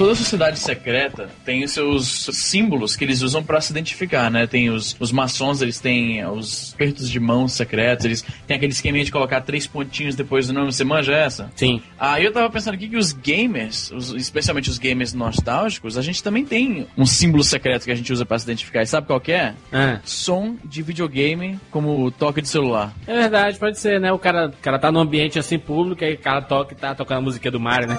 Toda sociedade secreta tem os seus símbolos que eles usam pra se identificar, né? Tem os, os maçons, eles têm os apertos de mão secretos, eles têm aquele esqueminha de colocar três pontinhos depois do nome. Você manja essa? Sim. Aí eu tava pensando aqui que os gamers, os- especialmente os gamers nostálgicos, a gente também tem um símbolo secreto que a gente usa pra se identificar. E sabe qual que é? Ah. Som de videogame como toque de celular. É verdade, pode ser, né? O cara, o cara tá num ambiente assim público, aí o cara toca e tá tocando a música do Mario, né?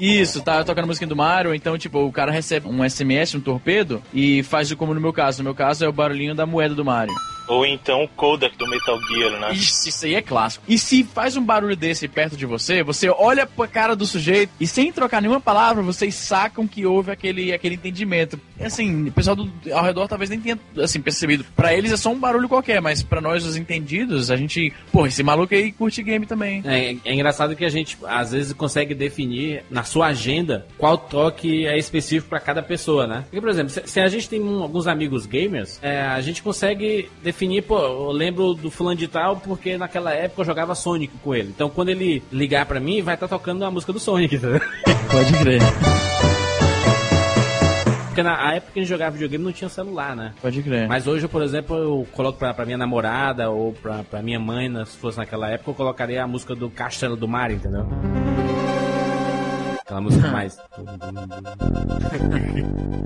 Isso, tá tocando a música do Mario, então, tipo, o cara recebe um SMS, um torpedo, e faz como no meu caso. No meu caso é o barulhinho da moeda do Mario. Ou então o codec do Metal Gear, né? Isso, isso aí é clássico. E se faz um barulho desse perto de você, você olha pra cara do sujeito e sem trocar nenhuma palavra, vocês sacam que houve aquele, aquele entendimento. E, Assim, o pessoal do, ao redor talvez nem tenha assim, percebido. Pra eles é só um barulho qualquer, mas pra nós, os entendidos, a gente. Pô, esse maluco aí curte game também. É, é engraçado que a gente às vezes consegue definir na sua agenda qual toque é específico pra cada pessoa, né? Porque, por exemplo, se, se a gente tem um- alguns amigos gamers, é, a gente consegue definir, pô, eu lembro do fulano de tal porque naquela época eu jogava Sonic com ele. Então quando ele ligar pra mim, vai estar tocando a música do Sonic, entendeu? Pode crer. Porque na época que a gente jogava videogame não tinha celular, né? Pode crer. Mas hoje, por exemplo, eu coloco pra, pra minha namorada ou pra, pra minha mãe, se fosse naquela época, eu colocaria a música do Castelo do Mar, entendeu? Aquela música mais.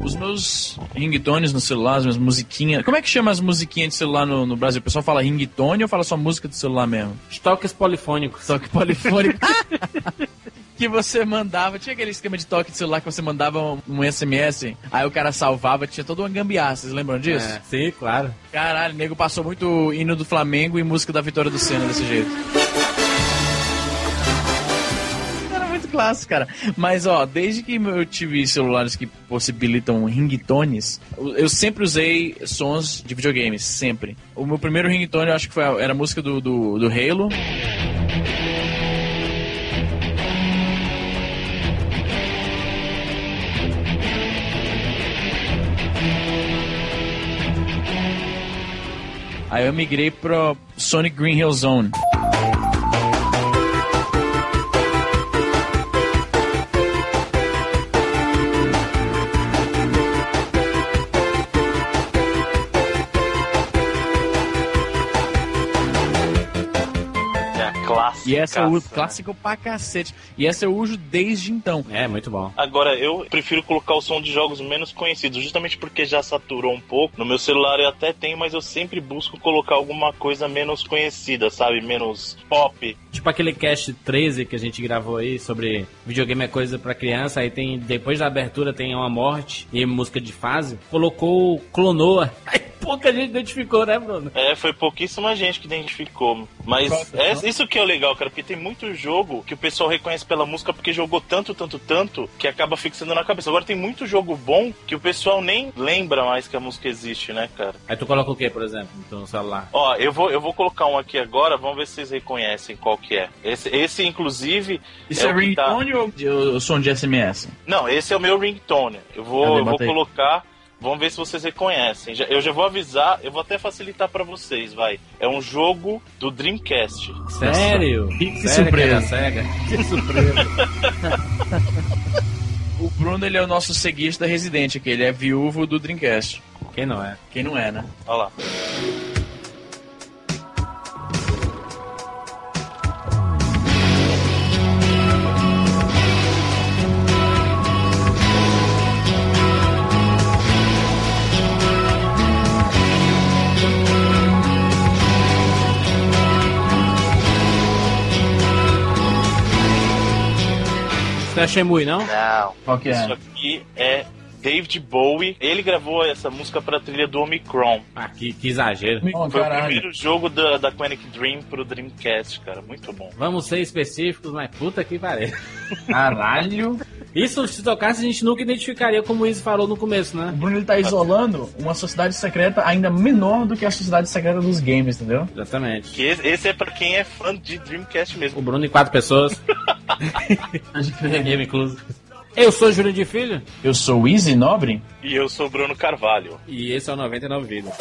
Os meus ringtones no celular, as minhas musiquinhas. Como é que chama as musiquinhas de celular no, no Brasil? O pessoal fala ringtone ou fala só música de celular mesmo? Toques polifônicos. Toque polifônico. que você mandava. Tinha aquele esquema de toque de celular que você mandava um, um SMS, aí o cara salvava, tinha toda uma gambiarra. Vocês lembram disso? É, sim, claro. Caralho, o nego passou muito hino do Flamengo e música da vitória do Senna desse jeito. Clássico, cara. Mas, ó, desde que eu tive celulares que possibilitam ringtones, eu sempre usei sons de videogames, sempre. O meu primeiro ringtone, eu acho que foi, a- era a música do, do, do Halo. Aí eu migrei pro Sonic Green Hill Zone. E essa eu uso clássico pra cacete. E essa eu uso desde então. É, muito bom. Agora, eu prefiro colocar o som de jogos menos conhecidos, justamente porque já saturou um pouco. No meu celular eu até tenho, mas eu sempre busco colocar alguma coisa menos conhecida, sabe? Menos pop. Tipo aquele cast 13 que a gente gravou aí sobre videogame é coisa pra criança, aí tem, depois da abertura tem uma morte e música de fase, colocou Clonoa. Pouca gente identificou, né, Bruno? É, foi pouquíssima gente que identificou. Mas é isso que é o legal, cara, porque tem muito jogo que o pessoal reconhece pela música porque jogou tanto, tanto, tanto, que acaba fixando na cabeça. Agora tem muito jogo bom que o pessoal nem lembra mais que a música existe, né, cara? Aí tu coloca o que, por exemplo, no teu celular? Ó, eu vou, eu vou colocar um aqui agora, vamos ver se vocês reconhecem qual que é. Esse, esse inclusive. Isso é, o que tá- ringtone ou de- o som de SMS? Não, esse é o meu ringtone. Eu vou, eu vou colocar. Vamos ver se vocês reconhecem. Eu já vou avisar, eu vou até facilitar pra vocês, vai. É um jogo do Dreamcast. Sério? Que- que Sério surpresa. SEGA? Que surpresa. O Bruno, ele é o nosso ceguista residente aqui. Ele é viúvo do Dreamcast. Quem não é? Quem não é, né? Olha lá. Você é Shemui, não? Não. Qual que Isso é? aqui é David Bowie. Ele gravou essa música pra trilha do Omicron. Ah, que, que exagero. Oh, Foi o caralho. primeiro jogo da, da Quantic Dream pro Dreamcast, cara. Muito bom. Vamos ser específicos, mas puta que pariu. Caralho. Isso, se tocasse, a gente nunca identificaria como o Izzy falou no começo, O né? Bruno ele tá isolando uma sociedade secreta ainda menor do que a sociedade secreta dos games, entendeu? Exatamente. Que esse, é pra quem é fã de Dreamcast mesmo. O Bruno e quatro pessoas. Game incluso. Eu sou Júlio de Filho. Eu sou Easy Nobre. E eu sou Bruno Carvalho. E esse é o 99 Vidas.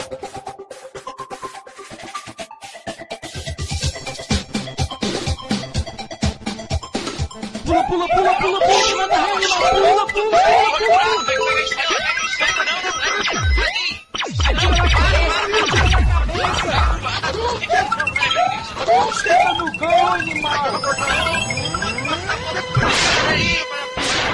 Pula, pula, pula, pula, pula, pula, pula, pula, pula, pula, pula, pula. Estela no cão, animal!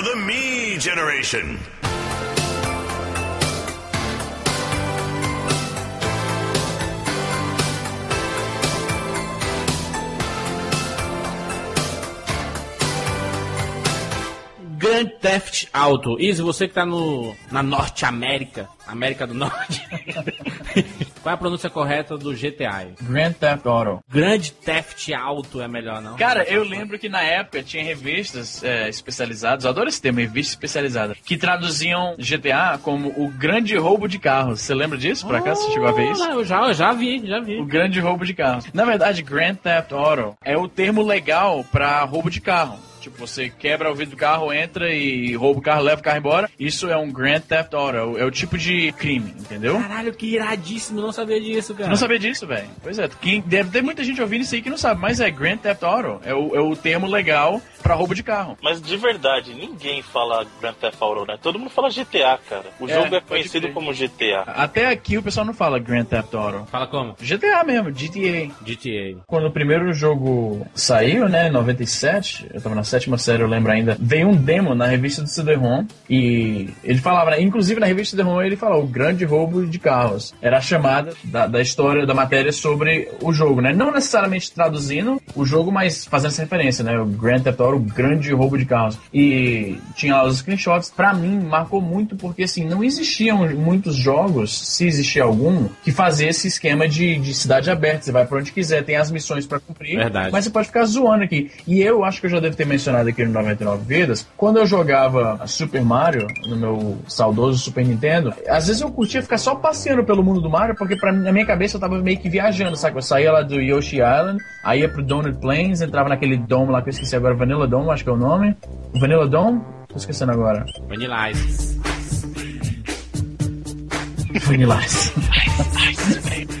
For the me generation. Grand Theft Auto. Izzy, você que tá no, na Norte América, América do Norte. Qual é a pronúncia correta do GTA? Grand Theft Auto. Grand Theft Auto é melhor, não? Cara, eu lembro que na época tinha revistas é, especializadas, eu adoro esse termo, revista especializada, que traduziam GTA como o grande roubo de carros. Você lembra disso? Por acaso você chegou a ver isso? Ah, Eu já, eu já vi, já vi. O grande roubo de carros. Na verdade, Grand Theft Auto é o termo legal pra roubo de carro. Tipo, você quebra o vidro do carro, entra e rouba o carro, leva o carro embora. Isso é um Grand Theft Auto. É o- É tipo de crime, entendeu? Caralho, que iradíssimo, não sabia disso, cara. Não sabia disso, velho. Pois é, quem, deve ter muita gente ouvindo isso aí que não sabe, mas é Grand Theft Auto. É o, é o termo legal pra roubo de carro. Mas de verdade, ninguém fala Grand Theft Auto, né? Todo mundo fala GTA, cara. O É, jogo é conhecido crer. como GTA. Até aqui o pessoal não fala Grand Theft Auto. Fala como? GTA mesmo, GTA. GTA. Quando o primeiro jogo saiu, né, em 97, eu tava na sétima série, eu lembro ainda, veio um demo na revista do CD-ROM e ele falava, né, inclusive na revista do CD-ROM ele falou o grande roubo de carros. Era a chamada da, da história, da matéria sobre o jogo, né? Não necessariamente traduzindo o jogo, mas fazendo essa referência, né? O Grand Theft Auto, o grande roubo de carros. E tinha lá os screenshots. Pra mim, marcou muito porque, assim, não existiam muitos jogos, se existia algum, que fazia esse esquema de, de cidade aberta. Você vai pra onde quiser, tem as missões pra cumprir. Verdade. Mas você pode ficar zoando aqui. E eu acho que eu já devo ter mencionado aqui no 99 Vidas, quando eu jogava Super Mario no meu saudoso Super Nintendo, às vezes eu curtia ficar só passeando pelo mundo do Mario, porque pra, na minha cabeça eu tava meio que viajando, sabe? Eu saía lá do Yoshi Island, aí ia pro Donut Plains, entrava naquele dome lá que eu esqueci agora, Vanilla Dome, acho que é o nome. Vanilla Dome? Tô esquecendo agora. Vanilla Ice. Vanilla Ice.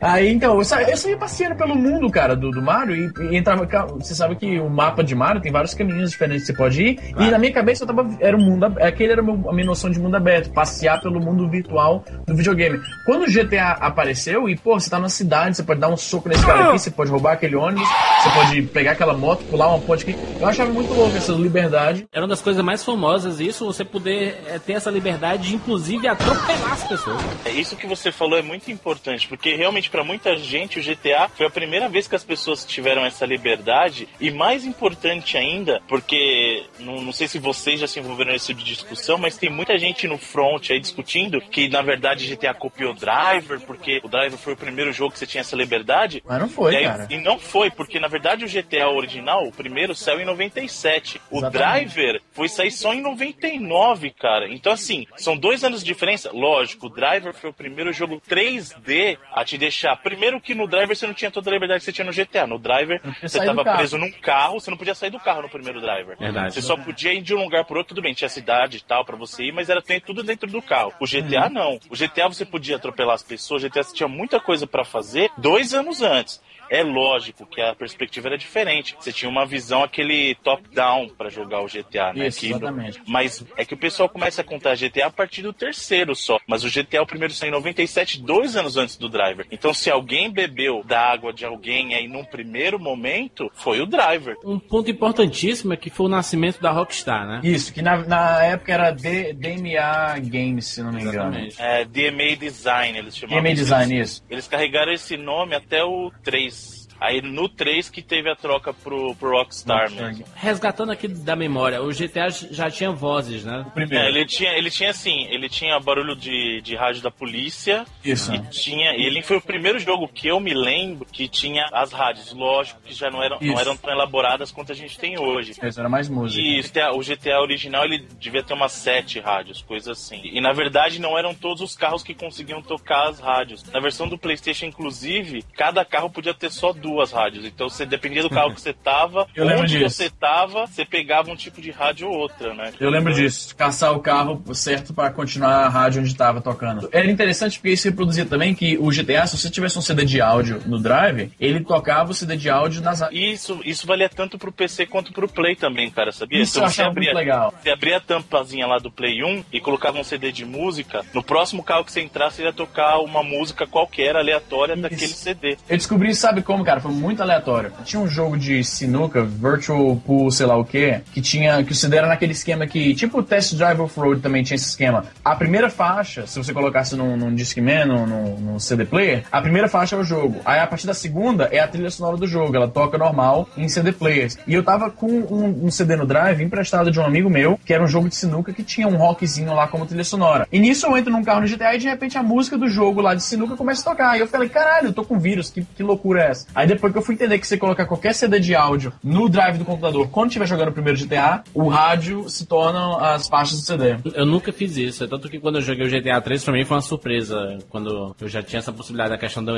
Aí então, eu sa- eu saía passeando pelo mundo, cara, do, do Mario e, e entrava. Você sabe que o mapa de Mario tem vários caminhos diferentes que você pode ir. E na minha cabeça eu tava. Era um mundo. Aquele era o a minha noção de mundo aberto, passear pelo mundo virtual do videogame. Quando o GTA apareceu, e pô, você tá na cidade, você pode dar um soco nesse cara aqui, você pode roubar aquele ônibus, você pode pegar aquela moto, pular uma ponte aqui. Eu achava muito louco essa liberdade. Era uma das coisas mais famosas isso, você poder é, ter essa liberdade de, inclusive, atropelar as pessoas. É, Isso que você falou é muito importante, porque realmente pra muita gente o GTA foi a primeira vez que as pessoas tiveram essa liberdade e mais importante ainda, porque não, não sei se vocês já se envolveram nesse tipo de discussão, mas tem muita gente no front aí discutindo que na verdade GTA copiou Driver, porque o Driver foi o primeiro jogo que você tinha essa liberdade. Mas não foi, e, aí- cara. e não foi, porque na verdade o GTA original, o primeiro, saiu em 97. O Exatamente. Driver foi sair só em 99, cara. Então, assim, são dois anos de diferença. Lógico, o Driver foi o primeiro jogo 3D a te deixar. Primeiro que no Driver você não tinha toda a liberdade que você tinha no GTA. No Driver você tava carro. preso num carro, você não podia sair do carro no primeiro Driver. Verdade. Verdade. Você só podia ir de um lugar pro outro, tudo bem, tinha cidade e tal pra você ir, mas era tem- tudo dentro do carro. O GTA não. O GTA você podia atropelar as pessoas, o GTA você tinha muita coisa pra fazer dois anos antes. É lógico que a perspectiva era diferente. Você tinha uma visão aquele top-down pra jogar o GTA, né? Isso, Que- exatamente. Mas é que o pessoal começa a contar GTA a partir do terceiro só. Mas o GTA, o primeiro saiu em 97, dois anos antes do Driver. Então se alguém bebeu da água de alguém aí num primeiro momento, foi o Driver. Um ponto importantíssimo é que foi o nascimento da Rockstar, né? Isso, que na, na época era D, DMA Games, se não me engano. Exatamente. É, DMA Design, eles chamavam. DMA Eles- Design, isso. Eles carregaram esse nome até o 3. Aí no 3 que teve a troca pro, pro Rockstar mesmo. Resgatando aqui da memória, o GTA já tinha vozes, né? É, ele tinha, ele tinha assim, ele tinha barulho de, de rádio da polícia. Isso. E tinha. E ele foi o primeiro jogo que eu me lembro que tinha as rádios. Lógico que já não eram, não eram tão elaboradas quanto a gente tem hoje. Isso, era mais música. E isso, o GTA original ele devia ter umas sete rádios, coisas assim. E na verdade não eram todos os carros que conseguiam tocar as rádios. Na versão do PlayStation, inclusive, cada carro podia ter só duas rádios. Então você dependia do carro que você tava, Eu lembro onde disso. você tava, você pegava um tipo de rádio ou outra, né? Eu lembro disso, caçar o carro certo pra continuar a rádio onde estava tocando. Era interessante porque isso reproduzia também que o GTA, se você tivesse um CD de áudio no Drive, ele tocava o CD de áudio nas Isso, isso valia tanto pro PC quanto pro Play também, cara, sabia? Isso eu achava muito legal. Você abria a tampazinha lá do Play 1 e colocava um CD de música, no próximo carro que você entrasse, ele ia tocar uma música qualquer aleatória daquele CD. Eu descobri, sabe como, cara? Foi muito aleatório. Tinha um jogo de sinuca, Virtual Pool, sei lá o que, que tinha. que o CD era naquele esquema que. Tipo o Test Drive Off-Road também tinha esse esquema. A primeira faixa, se você colocasse num, num Discman, num, num, num CD player, a primeira faixa é o jogo. Aí a partir da segunda é a trilha sonora do jogo. Ela toca normal em CD players. E eu tava com um, um CD no Drive emprestado de um amigo meu, que era um jogo de sinuca que tinha um rockzinho lá como trilha sonora. E nisso eu entro num carro no GTA e de repente a música do jogo lá de sinuca começa a tocar. E eu falei, caralho, eu tô com vírus, que, que loucura é essa? Aí depois que eu fui entender que você colocar qualquer CD de áudio no drive do computador, quando estiver jogando o primeiro GTA, o rádio se torna as faixas do CD. Eu nunca fiz isso, é tanto que quando eu joguei o GTA 3 pra mim foi uma surpresa, quando eu já tinha essa possibilidade da questão do,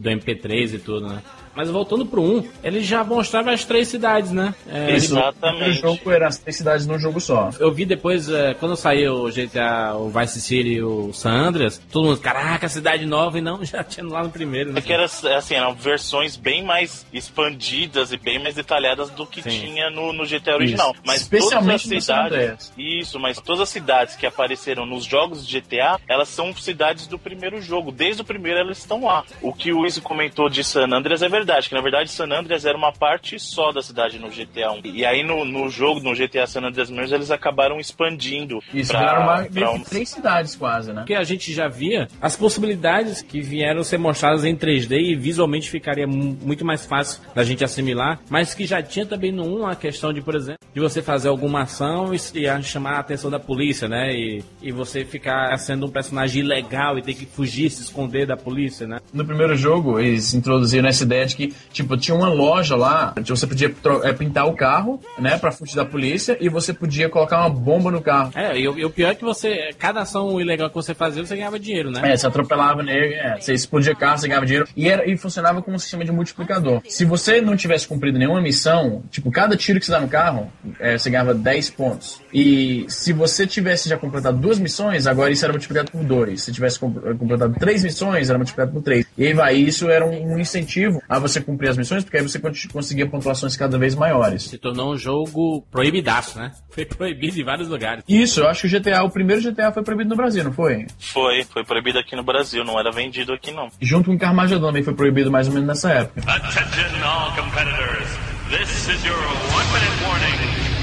do MP3 e tudo, né? Mas voltando pro 1, ele já mostrava as três cidades, né? É, ele- O Exatamente. jogo era as três cidades num jogo só. eu vi depois, é, quando saiu o GTA, o Vice City e o San Andreas, todo mundo, caraca, cidade nova, e não, já tinha lá no primeiro, né? É que era, assim, eram versões bem mais expandidas e bem mais detalhadas do que Sim. tinha no, no GTA original. Isso. Mas Especialmente todas as cidades. Isso, mas todas as cidades que apareceram nos jogos de GTA, elas são cidades do primeiro jogo. Desde o primeiro elas estão lá. O que o Izzy comentou de San Andreas é verdade, que na verdade San Andreas era uma parte só da cidade no GTA 1. E aí no, no jogo, no GTA San Andreas mesmo, eles acabaram expandindo. Isso, pra- viraram uma, pra um- três cidades quase, né? Porque a gente já via as possibilidades que vieram ser mostradas em 3D e visualmente ficaria muito mais fácil da gente assimilar, mas que já tinha também no 1 a questão de, por exemplo, de você fazer alguma ação e, e chamar a atenção da polícia, né? E, e você ficar sendo um personagem ilegal e ter que fugir, se esconder da polícia, né? No primeiro jogo, eles introduziram essa ideia de que, tipo, tinha uma loja lá, onde você podia é, pintar o carro, né, pra fugir da polícia, e você podia colocar uma bomba no carro. É, e, o- e o pior é que você, cada ação ilegal que você fazia, você ganhava dinheiro, né? É, você atropelava nele, é, você explodia carro, você ganhava dinheiro, e, era, e funcionava como um sistema de multiplicador. Se você não tivesse cumprido nenhuma missão, tipo, cada tiro que você dá no carro, é, você ganhava 10 pontos. E se você tivesse já completado duas missões, agora isso era multiplicado por 2. Se tivesse com- completado três missões, era multiplicado por 3. E aí vai, isso era um, um incentivo a você cumprir as missões, porque aí você con- conseguia pontuações cada vez maiores. Se tornou um jogo proibidaço, né? Foi proibido em vários lugares. Isso, eu acho que o GTA, o primeiro GTA foi proibido no Brasil, não foi? Foi, foi proibido aqui no Brasil, não era vendido aqui não. Junto com o Carmageddon também foi proibido mais ou menos nessa época. Attention all competitors. This is your one minute warning.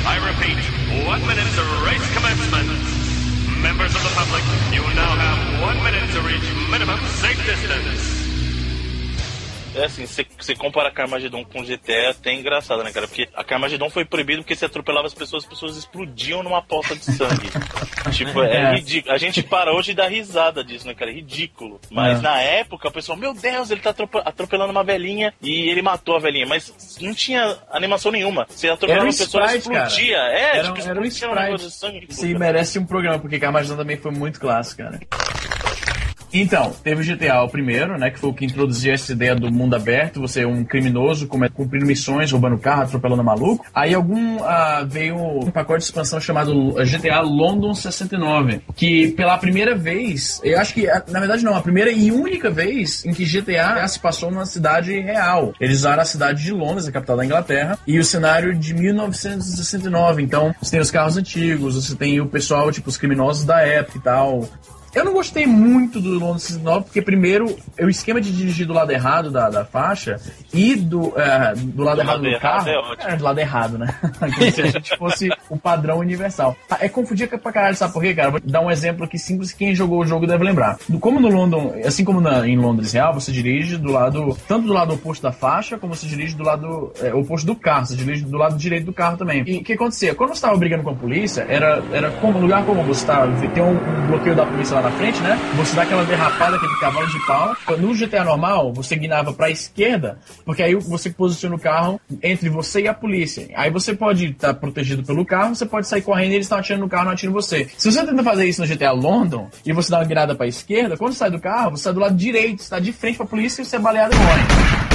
I repeat, one minute to race commencement. Members of the public, you now have one minute to reach minimum safe distance. É assim, você- compara Carmageddon com GTA é até engraçado, né, cara? Porque a Carmageddon foi proibido porque você atropelava as pessoas, as pessoas explodiam numa poça de sangue. tipo, é, É. ridículo. A gente para hoje e dá risada disso, né, cara? É ridículo. Mas É. na época, o pessoal, meu Deus, ele tá atrope- atropelando uma velhinha e ele matou a velhinha. Mas não tinha animação nenhuma. Você atropelava Era um a pessoa, sprite, cara. explodia. É, Era, tipo, era um explodia um sprite. sangue. Sim, merece um programa, porque Carmageddon também foi muito clássico, cara. Então, teve o GTA o primeiro, né? Que foi o que introduziu essa ideia do mundo aberto, você é um criminoso cumprindo missões, roubando carro, atropelando maluco. Aí algum ah, veio um pacote de expansão chamado GTA London 69, que pela primeira vez, eu acho que, na verdade não, a primeira e única vez em que GTA se passou numa cidade real. Eles usaram a cidade de Londres, a capital da Inglaterra, e o cenário de 1969. Então, você tem os carros antigos, você tem o pessoal, tipo, os criminosos da época e tal. Eu não gostei muito do Londres 69, porque primeiro, o esquema de dirigir do lado errado da, da faixa e do, é, do lado Do errado lado do errado carro. é. É, do lado errado, né? Como se a gente fosse o padrão universal. É confundir pra caralho, sabe por quê, cara? Vou dar um exemplo aqui simples que quem jogou o jogo deve lembrar. Como no London, assim como na- em Londres Real, você dirige do lado, tanto do lado oposto da faixa, como você dirige do lado é, oposto do carro. Você dirige do lado direito do carro também. E o que acontecia? Quando você tava brigando com a polícia, era, era como, lugar como você tá, tem um, um bloqueio da polícia lá na frente, né? Você dá aquela derrapada, aquele cavalo de pau. No GTA normal, você guinava pra esquerda, porque aí você posiciona o carro entre você e a polícia. Aí você pode estar protegido pelo carro, você pode sair correndo e eles estão atirando no carro, não atiram você. Se você tenta fazer isso no GTA London e você dá uma guinada pra esquerda, quando sai do carro, você sai do lado direito, você tá de frente pra polícia e você é baleado e morre.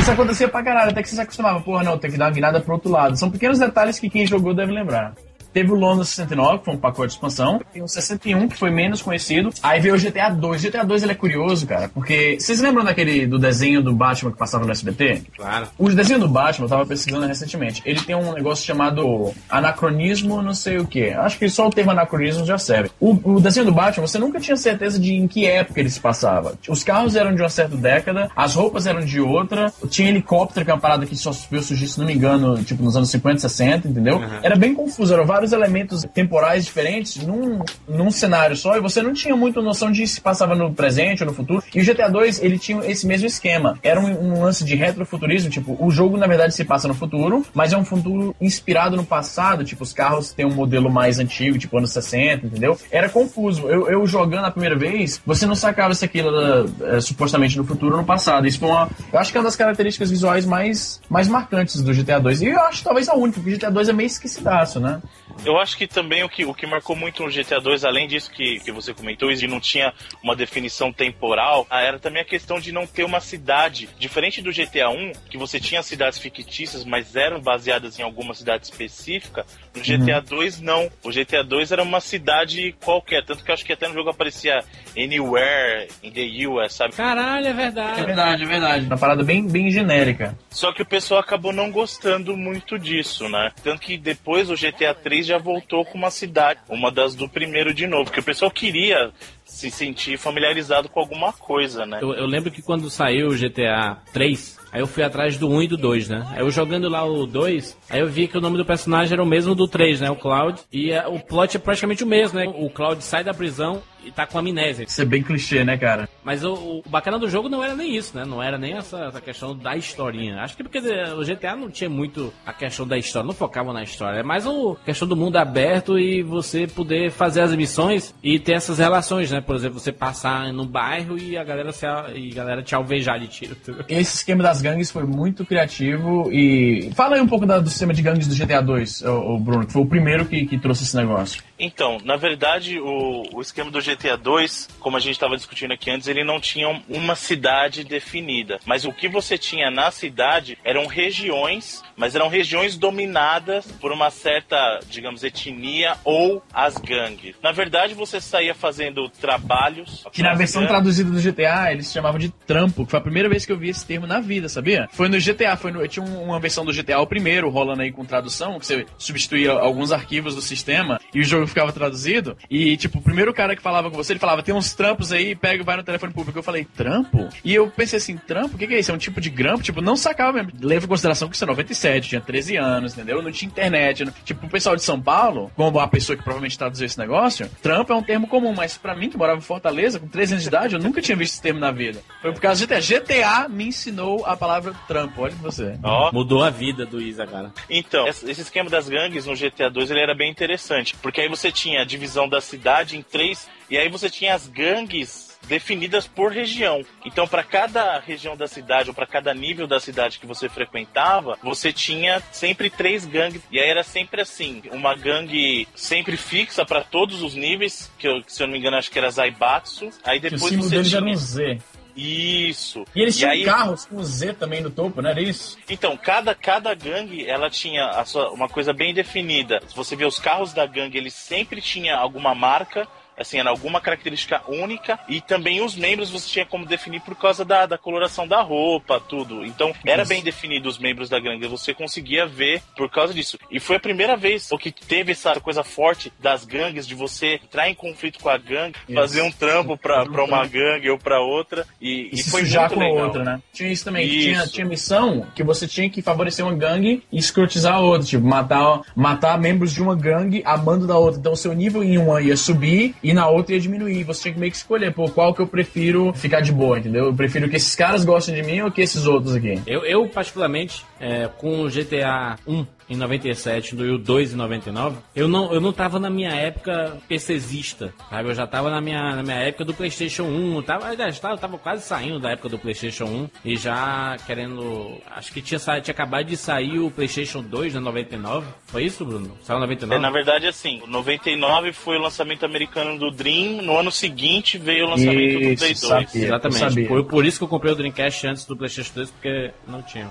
Isso acontecia pra caralho, até que você se acostumava. Porra, não, tem que dar uma guinada pro outro lado. São pequenos detalhes que quem jogou deve lembrar. Teve o London 69, que foi um pacote de expansão. Tem o 61, que foi menos conhecido. Aí veio o GTA 2. O GTA 2 ele é curioso, cara, porque... Vocês lembram daquele do desenho do Batman que passava no SBT? Claro. O desenho do Batman, eu tava pesquisando recentemente, ele tem um negócio chamado anacronismo não sei o que. Acho que só o termo anacronismo já serve. O, o desenho do Batman, você nunca tinha certeza de em que época ele se passava. Os carros eram de uma certa década, as roupas eram de outra, tinha helicóptero, que é uma parada que só veio surgir, se não me engano, tipo nos anos 50, 60, entendeu? Era bem confuso, eram vários elementos temporais diferentes num, num cenário só, e você não tinha muita noção de se passava no presente ou no futuro. E o GTA 2, ele tinha esse mesmo esquema. Era um, um lance de retrofuturismo, tipo, o jogo na verdade se passa no futuro, mas é um futuro inspirado no passado, tipo, os carros têm um modelo mais antigo, tipo anos 60, entendeu? Era confuso. Eu, eu jogando a primeira vez, você não sacava se aquilo era é, supostamente no futuro ou no passado. Isso foi uma. Eu acho que é uma das características visuais mais, mais marcantes do GTA 2. E eu acho talvez a única, porque o GTA 2 é meio esquecidaço, né? Eu acho que também o que, o que marcou muito no GTA 2, além disso que, que você comentou, e de não tinha uma definição temporal, ah, era também a questão de não ter uma cidade. Diferente do GTA 1, que você tinha cidades fictícias, mas eram baseadas em alguma cidade específica, no GTA 2 não. O GTA 2 era uma cidade qualquer, tanto que eu acho que até no jogo aparecia Anywhere in the US, sabe? Caralho, é É verdade. verdade, é verdade. Uma parada bem, bem genérica. Só que o pessoal acabou não gostando muito disso, né? Tanto que depois o GTA 3 já voltou com uma cidade, uma das do primeiro de novo, que o pessoal queria se sentir familiarizado com alguma coisa, né? Eu, eu lembro que quando saiu o GTA 3, aí eu fui atrás do 1 e do 2, né? Aí eu jogando lá o 2, aí eu vi que o nome do personagem era o mesmo do 3, né? O Cloud. E é, o plot é praticamente o mesmo, né? O Cloud sai da prisão e tá com amnésia. Isso é bem clichê, né, cara? Mas o, o bacana do jogo não era nem isso, né? Não era nem essa, essa questão da historinha. Acho que porque o GTA não tinha muito a questão da história, não focava na história. É mais a questão do mundo aberto e você poder fazer as missões e ter essas relações, né? Por exemplo, você passar no bairro e a galera, se, e a galera te alvejar de tiro. Esse esquema das gangues foi muito criativo e. Fala aí um pouco da- do sistema de gangues do GTA 2, ô, ô, Bruno, que foi o primeiro que, que trouxe esse negócio. Então, na verdade, o, o esquema do GTA 2, como a gente estava discutindo aqui antes, ele não tinha um- uma cidade definida. Mas o que você tinha na cidade eram regiões, mas eram regiões dominadas por uma certa, digamos, etnia ou as gangues. Na verdade, você saía fazendo trabalhos. Que na versão traduzida do GTA eles chamavam de trampo, que foi a primeira vez que eu vi esse termo na vida, sabia? Foi no GTA, foi no, tinha um- uma versão do GTA, o primeiro, rolando aí com tradução, que você substituía alguns arquivos do sistema e o jogo ficava traduzido. E, tipo, o primeiro cara que falava com você, ele falava: tem uns trampos aí, pega e vai no telefone público. Eu falei: trampo? E eu pensei assim: trampo? O que, que é isso? É um tipo de grampo? Tipo, não sacava mesmo. Leva em consideração que isso é 97, tinha 13 anos, entendeu? Não tinha internet. não- Tipo, o pessoal de São Paulo, como a pessoa que provavelmente traduziu esse negócio, trampo é um termo comum, mas pra mim, que morava em Fortaleza, com 13 anos de idade, eu nunca tinha visto esse termo na vida. Foi por causa do GTA. GTA me ensinou a palavra trampo, olha pra você. Ó, Mudou a vida do Isa, cara. Então, esse esse esquema das gangues no GTA 2 ele era bem interessante, porque aí você tinha a divisão da cidade em três, e aí você tinha as gangues definidas por região. Então, para cada região da cidade ou para cada nível da cidade que você frequentava, você tinha sempre três gangues. E aí era sempre assim: uma gangue sempre fixa para todos os níveis, que eu, se eu não me engano, acho que era Zaibatsu. Aí Que o depois símbolo você tinha. era um Z. Isso. E eles tinham aí- carros com Z também no topo, não era isso? Então, cada, cada gangue, ela tinha sua, uma coisa bem definida. Se você vê os carros da gangue, eles sempre tinha alguma marca, assim, era alguma característica única. E também os membros você tinha como definir por causa da, da coloração da roupa, tudo. Então, era bem definido os membros da gangue. Você conseguia ver por causa disso. E foi a primeira vez o que teve essa coisa forte das gangues, de você entrar em conflito com a gangue, fazer um trampo pra, pra uma gangue ou pra outra. E, E, e se foi sujar com a outra, né? Tinha isso também. Isso. Tinha, tinha missão que você tinha que favorecer uma gangue e escrotizar a outra. Tipo, matar, matar membros de uma gangue a mando da outra. Então, seu nível em uma ia subir e na outra ia diminuir. Você tinha que meio que escolher, pô, qual que eu prefiro ficar de boa, entendeu? Eu prefiro que esses caras gostem de mim ou que esses outros aqui. Eu, eu particularmente, é, com o GTA 1 em 97 e o 2 em 99, eu não, eu não tava na minha época PCzista, sabe? Eu já tava na minha, na minha época do PlayStation 1, eu tava, aliás, tava, eu tava quase saindo da época do PlayStation 1 e já querendo. Acho que tinha, sa- tinha acabado de sair o PlayStation 2 na 99. Foi isso, Bruno? Saiu em 99? É, na verdade, assim, o 99 foi o lançamento americano do Dream, no ano seguinte veio o lançamento do Isso, Play 2. sabia. Eu Exatamente. sabia. Foi por isso que eu comprei o Dreamcast antes do PlayStation 2, porque não tinha.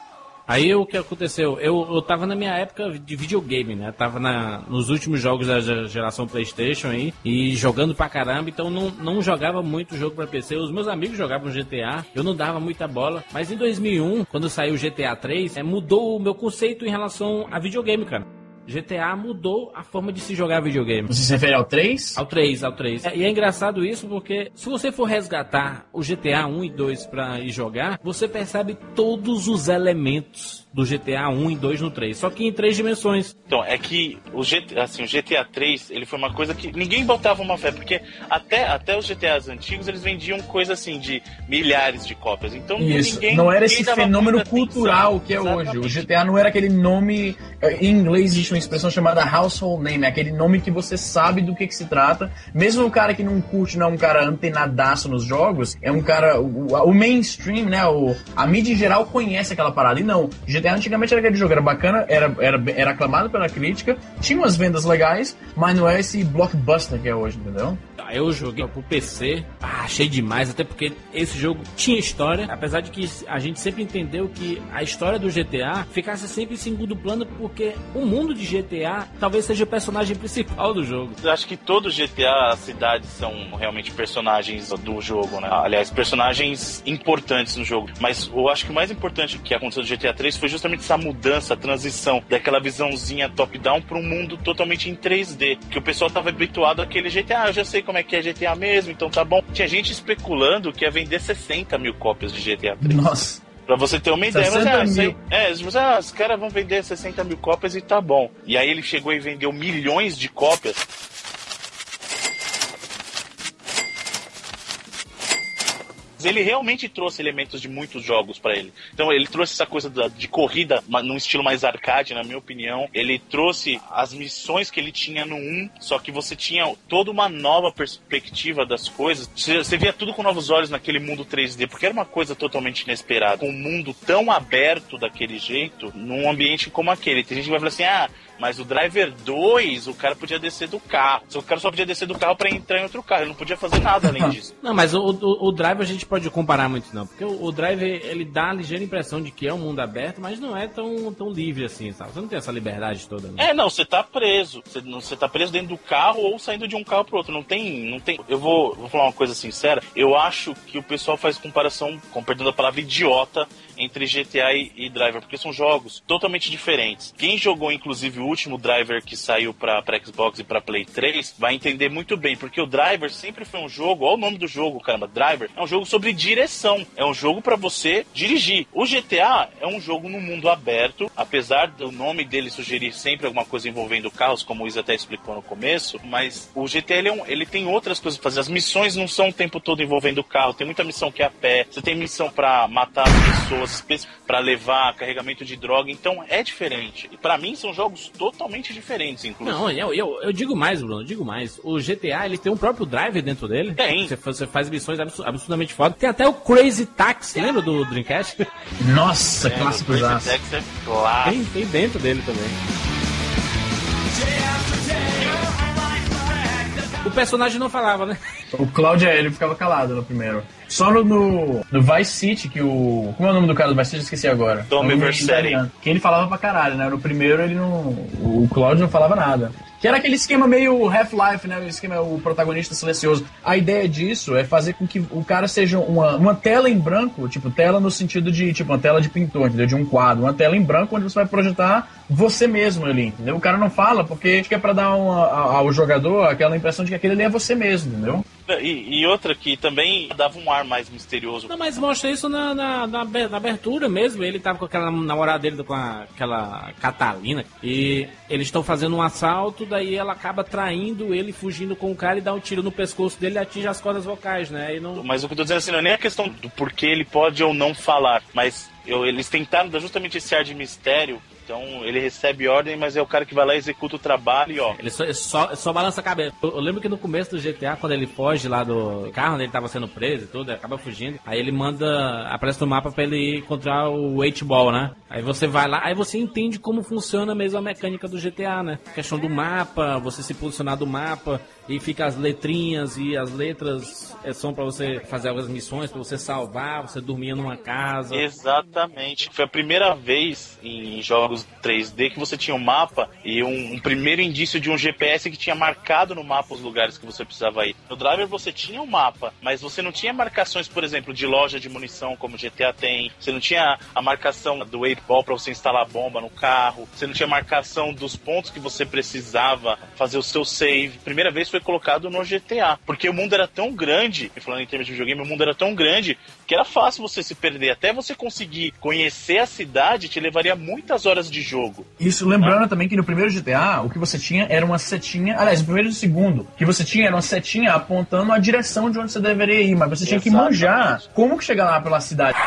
Aí o que aconteceu? Eu, eu tava na minha época de videogame, né? Tava na, nos últimos jogos da ge- geração PlayStation aí e jogando pra caramba, então não, não jogava muito jogo pra PC. Os meus amigos jogavam GTA, eu não dava muita bola. Mas em 2001, quando saiu o GTA 3, é, mudou o meu conceito em relação a videogame, cara. GTA mudou a forma de se jogar videogame. Você se refere ao 3? Ao 3, ao 3. E é engraçado isso porque se você for resgatar o GTA 1 e 2 pra ir jogar, você percebe todos os elementos do GTA 1 e 2 no 3, só que em três dimensões. Então, é que o, GTA, assim, o GTA 3, ele foi uma coisa que ninguém botava uma fé, porque até, até os GTAs antigos, eles vendiam coisa assim de milhares de cópias. Então, Isso, ninguém não era ninguém esse fenômeno cultural atenção. que é hoje. O Exatamente. GTA não era aquele nome. eh, Em inglês existe uma expressão chamada household name, é aquele nome que você sabe do que, que se trata. Mesmo o cara que não curte, não é um cara antenadaço nos jogos, é um cara. O, o mainstream, né? O, a mídia em geral conhece aquela parada. E não, GTA antigamente era aquele jogo, era bacana, era, era, era aclamado pela crítica, tinha umas vendas legais, mas não é esse blockbuster que é hoje, entendeu? Eu joguei pro PC, ah, achei demais, até porque esse jogo tinha história, apesar de que a gente sempre entendeu que a história do GTA ficasse sempre em segundo plano, porque o mundo de GTA talvez seja o personagem principal do jogo. Eu acho que todo GTA, as cidades são realmente personagens do jogo, né? Aliás, personagens importantes no jogo. Mas eu acho que o mais importante que aconteceu no GTA 3 foi justamente essa mudança, a transição daquela visãozinha top-down para um mundo totalmente em 3D. Que o pessoal tava habituado àquele GTA, ah, eu já sei como é que é GTA mesmo, então tá bom. Tinha gente especulando que ia vender 60 mil cópias de GTA 3. Nossa. Pra você ter uma ideia, mas 60 ah, sei, mil. é, ah, os caras vão vender 60 mil cópias e tá bom. E aí ele chegou e vendeu milhões de cópias. Ele realmente trouxe elementos de muitos jogos pra ele. Então ele trouxe essa coisa da- de corrida num estilo mais arcade, na minha opinião. Ele trouxe as missões que ele tinha no 1, só que você tinha toda uma nova perspectiva das coisas. Você, você via tudo com novos olhos naquele mundo 3D, porque era uma coisa totalmente inesperada. Com um mundo tão aberto daquele jeito, num ambiente como aquele. Tem gente que vai falar assim: ah, mas o Driver 2, o cara podia descer do carro. O cara só podia descer do carro pra entrar em outro carro. Ele não podia fazer nada além disso. Não, mas o, o, o Drive a gente pode comparar muito não, porque o, o Drive ele dá a ligeira impressão de que é um mundo aberto, mas não é tão, tão livre assim, sabe? Você não tem essa liberdade toda, né? É, não, você tá preso. Você, você tá preso dentro do carro ou saindo de um carro pro outro. Não tem. Não tem. Eu vou, vou falar uma coisa sincera. Eu acho que o pessoal faz comparação, com perdão da palavra, idiota entre GTA e, e Driver, porque são jogos totalmente diferentes. Quem jogou, inclusive, o último Driver que saiu pra, pra Xbox e pra Play 3 vai entender muito bem, porque o Driver sempre foi um jogo, olha o nome do jogo, caramba, Driver, é um jogo sobre direção. É um jogo pra você dirigir. O GTA é um jogo no mundo aberto, apesar do nome dele sugerir sempre alguma coisa envolvendo carros, como o Isa até explicou no começo, mas o GTA ele, é um- ele tem outras coisas pra fazer. As missões não são o tempo todo envolvendo carro, tem muita missão que é a pé, você tem missão pra matar pessoas pessoas para levar carregamento de droga, então é diferente. E para mim são jogos totalmente diferentes, inclusive. Não, eu, eu, eu digo mais, Bruno, eu digo mais. O GTA, ele tem um próprio drive dentro dele. Tem. Você, faz- você faz missões absu- absurdamente foda. Tem até o Crazy Taxi, lembra do Dreamcast? Nossa, É, clássico o Crazy. Taxi é clássico. Tem, tem dentro dele também. O personagem não falava, né? O Cloud, é, ele ficava calado no primeiro. Só no, no, Vice City, que o. Como é o nome do cara do Vice City? Eu Esqueci agora. Tommy É italiano. Que ele falava pra caralho, né? No primeiro ele não. O Cloud não falava nada. Que era aquele esquema meio Half-Life, né? O esquema, o protagonista silencioso. A ideia disso é fazer com que o cara seja uma, uma tela em branco, tipo, tela no sentido de, tipo, uma tela de pintor, entendeu? De um quadro. Uma tela em branco onde você vai projetar você mesmo ali, entendeu? O cara não fala porque acho que é pra dar uma- ao jogador aquela impressão de que aquele ali é você mesmo, entendeu? E, e outra que também dava um ar mais misterioso. Não, mas mostra isso na, na, na abe- na abertura mesmo. Ele tava com aquela namorada dele, com a- aquela Catalina. E eles estão fazendo um assalto, daí ela acaba traindo ele, fugindo com o cara e dá um tiro no pescoço dele e atinge as cordas vocais, né? E não... Mas o que eu tô dizendo assim, não é nem a questão do porquê ele pode ou não falar, mas eu- eles tentaram dar justamente esse ar de mistério. Então ele recebe ordem, mas é o cara que vai lá executa o trabalho e ó. Ele só, só, só balança a cabeça. Eu, eu lembro que no começo do GTA, quando ele foge lá do carro, onde ele tava sendo preso e tudo, acaba fugindo. Aí ele manda, aparece no mapa pra ele encontrar o 8-ball, né? Aí você vai lá, aí você entende como funciona mesmo a mecânica do GTA, né? A questão do mapa, você se posicionar do mapa e fica as letrinhas e as letras eh, são pra você fazer algumas missões, pra você salvar, você dormir numa casa. Exatamente. Foi a primeira vez em jogos 3D que você tinha um mapa e um, um primeiro indício de um GPS que tinha marcado no mapa os lugares que você precisava ir. No Driver você tinha um mapa, mas você não tinha marcações, por exemplo, de loja de munição como GTA tem. Você não tinha a marcação do 8 ball para você instalar bomba no carro. Você não tinha marcação dos pontos que você precisava fazer o seu save. Primeira vez foi colocado no GTA, porque o mundo era tão grande, e falando em termos de videogame, o mundo era tão grande que era fácil você se perder. Até você conseguir conhecer a cidade te levaria muitas horas de jogo. Isso, lembrando também que no primeiro GTA, o que você tinha era uma setinha. Aliás, no primeiro e no segundo, o que você tinha era uma setinha apontando a direção de onde você deveria ir, mas você tinha que Exatamente. manjar como que chegar lá pela cidade.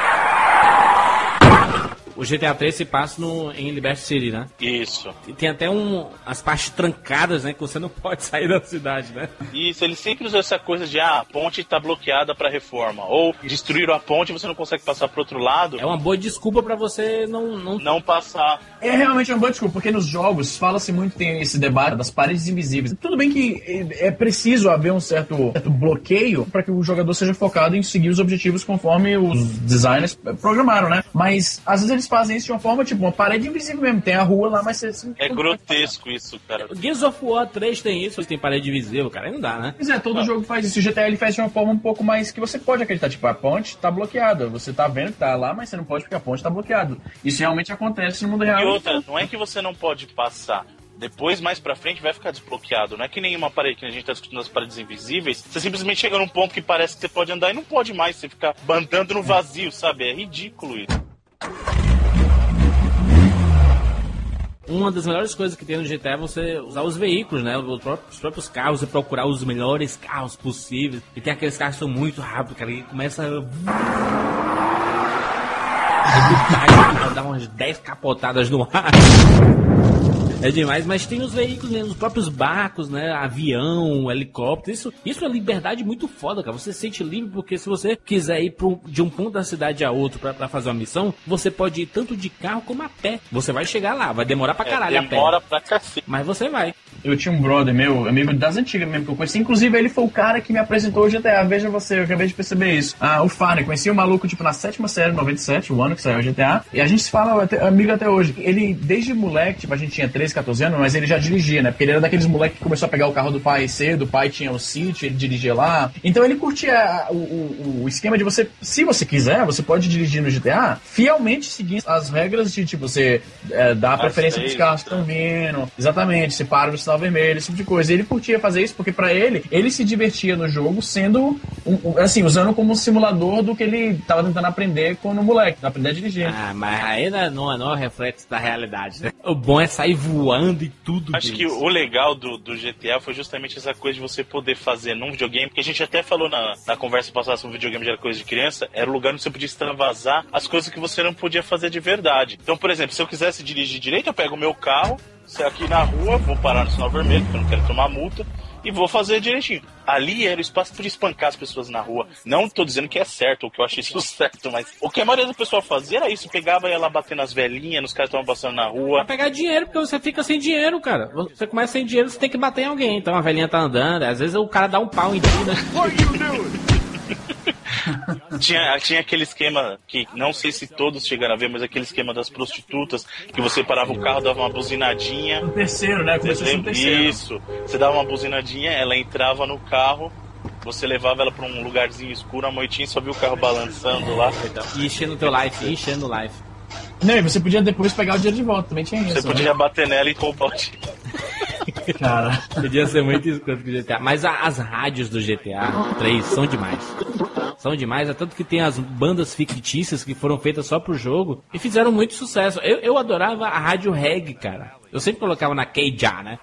O GTA 3 se passa no, em Liberty City, né? Isso. E tem até um, as partes trancadas, né? Que você não pode sair da cidade, né? Isso, ele sempre usou essa coisa de ah, a ponte tá bloqueada para reforma. Ou destruíram a ponte e você não consegue passar pro outro lado. É uma boa desculpa pra você não, não Não passar. É realmente uma boa desculpa, porque nos jogos fala-se muito, tem esse debate das paredes invisíveis. Tudo bem que é é preciso haver um certo, certo bloqueio para que o jogador seja focado em seguir os objetivos conforme os designers programaram, né? Mas às vezes eles fazem isso de uma forma, tipo, uma parede invisível mesmo. Tem a rua lá, mas você... não É grotesco isso, cara. O Gears of War 3 tem isso, tem parede visível, cara. Aí não dá, né? Pois é, todo jogo faz isso. O GTA ele faz de uma forma um pouco mais que você pode acreditar. Tipo, a ponte tá bloqueada. Você tá vendo que tá lá, mas você não pode porque a ponte tá bloqueada. Isso realmente acontece no mundo real. E outra, não é que você não pode passar. Depois, mais pra frente, vai ficar desbloqueado. Não é que nem uma parede que a gente tá discutindo as paredes invisíveis. Você simplesmente chega num ponto que parece que você pode andar e não pode mais. Você fica andando no vazio, sabe? É ridículo isso. Uma das melhores coisas que tem no GTA é você usar os veículos, né? Os próprios, os próprios carros e procurar os melhores carros possíveis. E tem aqueles carros que são muito rápidos, cara, e começa a... Dá umas 10 capotadas no ar. É demais, mas tem os veículos, né, os próprios barcos, né? Avião, helicóptero. Isso, isso é liberdade muito foda, cara. Você se sente livre porque se você quiser ir um- de um ponto da cidade a outro pra, pra fazer uma missão, você pode ir tanto de carro como a pé. Você vai chegar lá, vai demorar pra caralho é, a pé. demora pra cacete. Mas você vai. Eu tinha um brother meu, amigo das antigas mesmo que eu conheci. Inclusive, ele foi o cara que me apresentou o GTA. Veja você, eu acabei de perceber isso. Ah, o Fane, conheci o maluco, tipo, na sétima série, 97, o ano que saiu o GTA. E a gente se fala até- amigo até hoje. Ele, desde moleque, tipo, a gente tinha 13, 14 anos, mas ele já dirigia, né? Porque ele era daqueles moleques que começou a pegar o carro do pai cedo, o pai tinha o City, ele dirigia lá. Então ele curtia o, o, o esquema de você, se você quiser, você pode dirigir no GTA fielmente seguindo as regras de, tipo, você é, dar As preferência pros carros que né? estão vindo. Exatamente, você para no sinal vermelho, esse tipo de coisa. E ele curtia fazer isso porque pra ele, ele se divertia no jogo sendo, um- um- assim, usando como um simulador do que ele tava tentando aprender quando moleque, aprender a dirigir. Ah, mas aí não, não, não é o reflexo da realidade, né? O bom é sair voando e tudo. Acho que o legal do, do GTA foi justamente essa coisa de você poder fazer num videogame, que a gente até falou na, na conversa passada sobre videogame era coisa de criança, era o lugar onde você podia extravasar as coisas que você não podia fazer de verdade. Então, por exemplo, se eu quisesse dirigir direito, eu pego o meu carro, se aqui na rua, vou parar no sinal vermelho, porque eu não quero tomar multa, e vou fazer direitinho. Ali era o espaço para espancar as pessoas na rua. Não tô dizendo que é certo, ou que eu achei isso certo, mas o que a maioria do pessoal fazia era isso, pegava e ia lá bater nas velhinhas, nos caras que estavam passando na rua. Pra pegar dinheiro, porque você fica sem dinheiro, cara. Você começa sem dinheiro, você tem que bater em alguém. Então a velhinha tá andando, às vezes o cara dá um pau em ti, né? Tinha, tinha aquele esquema que não sei se todos chegaram a ver, mas aquele esquema das prostitutas, que você parava o carro, dava uma buzinadinha. O terceiro, né? Começou o Lembra? terceiro. Isso. Você dava uma buzinadinha, ela entrava no carro, você levava ela pra um lugarzinho escuro, a moitinha só viu o carro balançando lá. E enchendo o teu life, e enchendo o life. Não, e você podia depois pegar o dinheiro de volta, também tinha isso. Você podia bater nela e roubar o dinheiro. Cara. Podia ser muito escroto com o GTA. Mas a- as rádios do GTA 3 são demais. São demais, é tanto que tem as bandas fictícias que foram feitas só pro jogo e fizeram muito sucesso. Eu, eu adorava a rádio reggae, cara. Eu sempre colocava na Keija, né?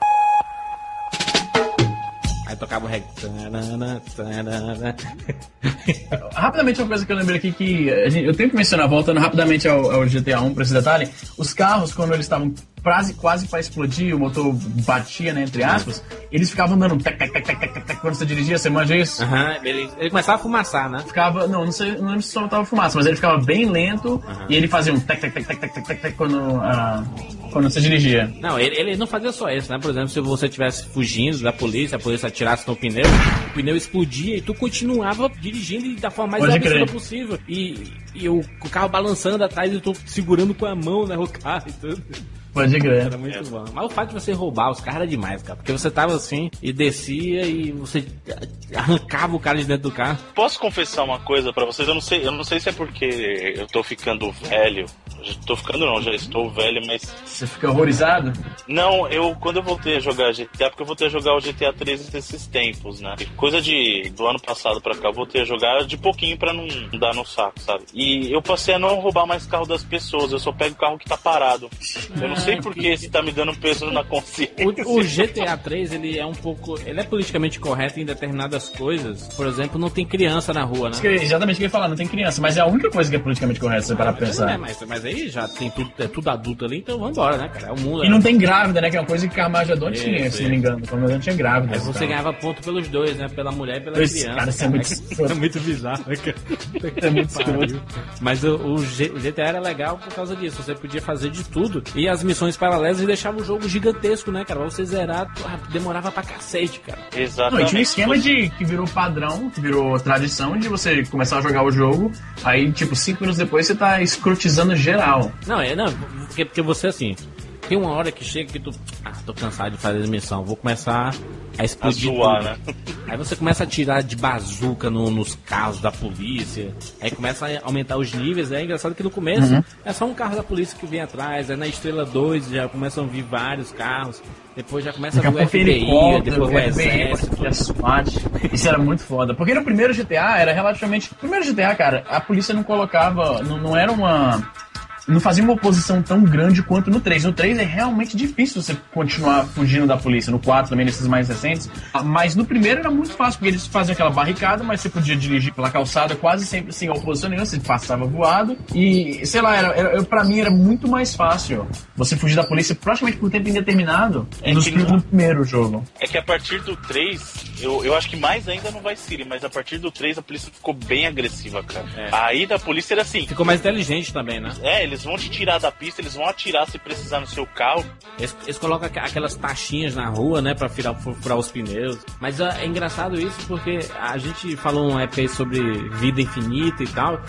Aí tocava o reggae. Rapidamente, uma coisa que eu lembrei aqui que gente- eu tenho que mencionar, voltando rapidamente ao, ao GTA 1 pra esse detalhe, os carros, quando eles estavam quase, quase pra explodir, o motor batia, né, entre aspas, eles ficavam dando tec, tec, tec, tec, tec, tec, quando você dirigia, você manja isso? Aham, ele, ele começava a fumaçar, né? Ficava, não, não sei, não lembro se soltava fumaça, mas ele ficava bem lento e ele fazia um tec, tec, tec, tec, tec, tec, quando, ah, quando você dirigia. Não, ele, ele não fazia só isso, né? Por exemplo, se você estivesse fugindo da polícia, a polícia atirasse no pneu, o pneu explodia e tu continuava dirigindo e da forma mais Pode absurda crer. possível. E, e o, o carro balançando atrás e tu segurando com a mão, né? O carro e tudo. Pode crer. Era muito bom. Mas o fato de você roubar os caras era demais, cara. Porque você tava assim e descia e você arrancava o cara de dentro do carro. Posso confessar uma coisa pra vocês? Eu não sei, eu não sei se é porque eu tô ficando velho. Já tô ficando não, já estou velho, mas Você fica horrorizado? Não, eu quando eu voltei a jogar GTA, porque eu voltei a jogar o GTA 3 nesses tempos, né? Coisa de do ano passado pra cá, eu voltei a jogar de pouquinho pra não dar no saco, sabe? E eu passei a não roubar mais carro das pessoas, eu só pego o carro que tá parado. Eu não sei porque esse tá me dando peso na consciência. O, o GTA 3, ele é um pouco. Ele é politicamente correto em determinadas coisas. Por exemplo, não tem criança na rua, né? Isso que- Exatamente o que eu ia falar, não tem criança, mas é a única coisa que é politicamente correta, se você parar pra É, pensar. mas, mas aí já tem tudo, é tudo adulto ali, então vambora, né, cara? É o mundo. E não tem grávida, né? Que é uma coisa que Carmageddon Isso, tinha, se isso. não me engano. Carmageddon tinha grávida. Aí você então. ganhava ponto pelos dois, né? Pela mulher e pela Esse criança. cara, isso é muito é muito bizarro, né, cara? É muito. Mas o, o G- o GTA era legal por causa disso. Você podia fazer de tudo. E as missões paralelas deixavam o jogo gigantesco, né, cara? Pra você zerar, demorava pra cacete, cara. Não, e Exatamente. tinha um esquema de que virou padrão, que virou tradição de você começar a jogar o jogo, aí, tipo, cinco minutos depois você tá escrotizando geral. Não, é, não, porque, porque você assim. Tem uma hora que chega que tu. Ah, tô cansado de fazer missão. Vou começar a a explodir. zoar, tudo. né? Aí você começa a tirar de bazuca no- nos carros da polícia. Aí começa a aumentar os níveis. É engraçado que no começo Uhum. é só um carro da polícia que vem atrás. Aí na estrela 2 já começam a vir vários carros. Depois já começa Daqui a a vir o pouco FBI, depois o exército. a SWAT. Isso era muito foda. Porque no primeiro GTA era relativamente. No primeiro GTA, cara, a polícia não colocava. Não, não era uma. Não fazia uma oposição tão grande quanto no 3. No 3 é realmente difícil você continuar fugindo da polícia. No 4 também, nesses mais recentes. Ah, Mas no primeiro era muito fácil, porque eles faziam aquela barricada, mas você podia dirigir pela calçada quase sempre sem oposição nenhuma, você passava voado. E, sei lá, era, era, pra mim era muito mais fácil você fugir da polícia praticamente por tempo indeterminado É não- no primeiro jogo. É que a partir do 3, eu, eu acho que mais ainda não vai City, mas a partir do 3 a polícia ficou bem agressiva, cara. É. Aí da polícia era assim. Ficou mais inteligente também, né? É, eles vão te tirar da pista, eles vão atirar se precisar no seu carro. Eles, eles colocam aquelas taxinhas na rua, né, pra furar, fu- furar os pneus. Mas ah, é engraçado isso porque a gente falou um EP sobre vida infinita e tal.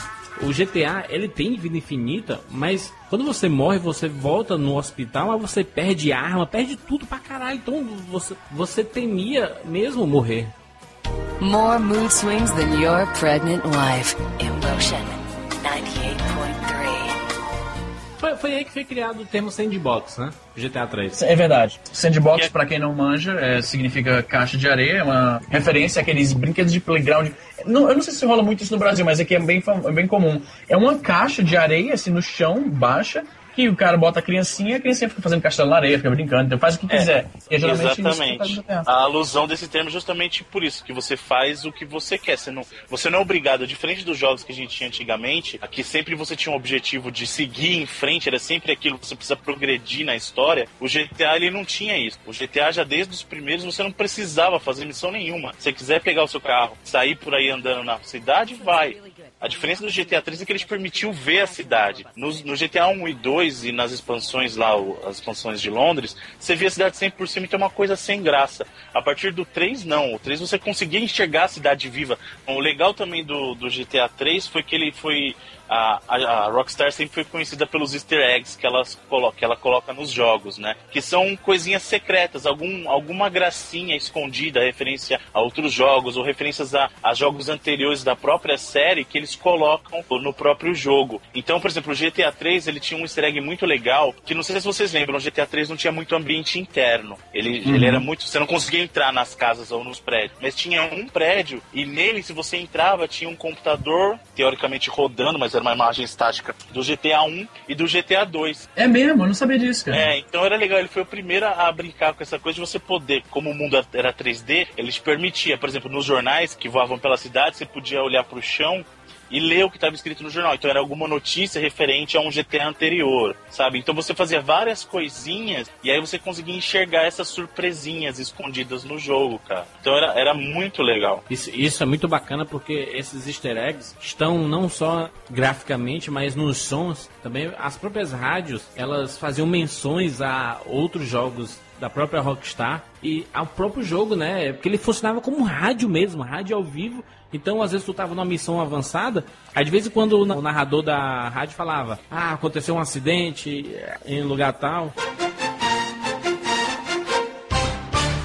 O GTA, ele tem vida infinita, mas quando você morre, você volta no hospital, mas você perde arma, perde tudo pra caralho. Então você, você temia mesmo morrer. More mood swings than your pregnant wife. Emotion 98.3. Foi Foi, aí que foi criado o termo sandbox, né? GTA 3. É verdade. Sandbox, Que é- pra quem não manja, é, significa caixa de areia, é uma referência àqueles brinquedos de playground. Não, eu não sei se rola muito isso no Brasil, mas aqui é bem, é bem comum. É uma caixa de areia, assim, no chão, baixa, que o cara bota a criancinha, a criancinha fica fazendo castelo na areia, fica brincando, então faz o que quiser. É que faz Exatamente. A alusão desse termo é justamente por isso, que você faz o que você quer. Você não, você não é obrigado, diferente dos jogos que a gente tinha antigamente, aqui sempre você tinha um objetivo de seguir em frente, era sempre aquilo que você precisa progredir na história. O GTA ele não tinha isso. O GTA já desde os primeiros você não precisava fazer missão nenhuma. Se você quiser pegar o seu carro, sair por aí andando na cidade, vai. A diferença do GTA 3 é que eles permitiu ver a cidade. No, no GTA 1 e 2 e nas expansões lá, as expansões de Londres, você via a cidade sempre por cima, então é uma coisa sem graça. A partir do 3, não. O 3 você conseguia enxergar a cidade viva. O legal também do, do GTA 3 foi que ele foi. A, a, a Rockstar sempre foi conhecida pelos easter eggs que, elas colo que ela coloca nos jogos, né? Que são coisinhas secretas, algum, alguma gracinha escondida, referência a outros jogos, ou referências a, a jogos anteriores da própria série que eles colocam no próprio jogo. Então, por exemplo, o GTA 3 ele tinha um easter egg muito legal, que não sei se vocês lembram, o GTA 3 não tinha muito ambiente interno. Ele, ele era muito. Você não conseguia entrar nas casas ou nos prédios. Mas tinha um prédio, e nele, se você entrava, tinha um computador, teoricamente rodando, mas era uma imagem estática, do GTA 1 e do GTA 2. É mesmo, eu não sabia disso, cara. É, então era legal, ele foi o primeiro a brincar com essa coisa de você poder, como o mundo era 3D, ele te permitia, por exemplo, nos jornais que voavam pela cidade, você podia olhar pro chão e ler o que estava escrito no jornal. Então era alguma notícia referente a um GTA anterior, sabe? Então você fazia várias coisinhas e aí você conseguia enxergar essas surpresinhas escondidas no jogo, cara. Então era, era muito legal. Isso, isso é muito bacana porque esses easter eggs estão não só graficamente, mas nos sons. Também as próprias rádios, elas faziam menções a outros jogos da própria Rockstar e ao próprio jogo, né? Porque ele funcionava como rádio mesmo, rádio ao vivo. Então, às vezes tu tava numa missão avançada, aí de vez em quando o narrador da rádio falava: "Ah, aconteceu um acidente em lugar tal".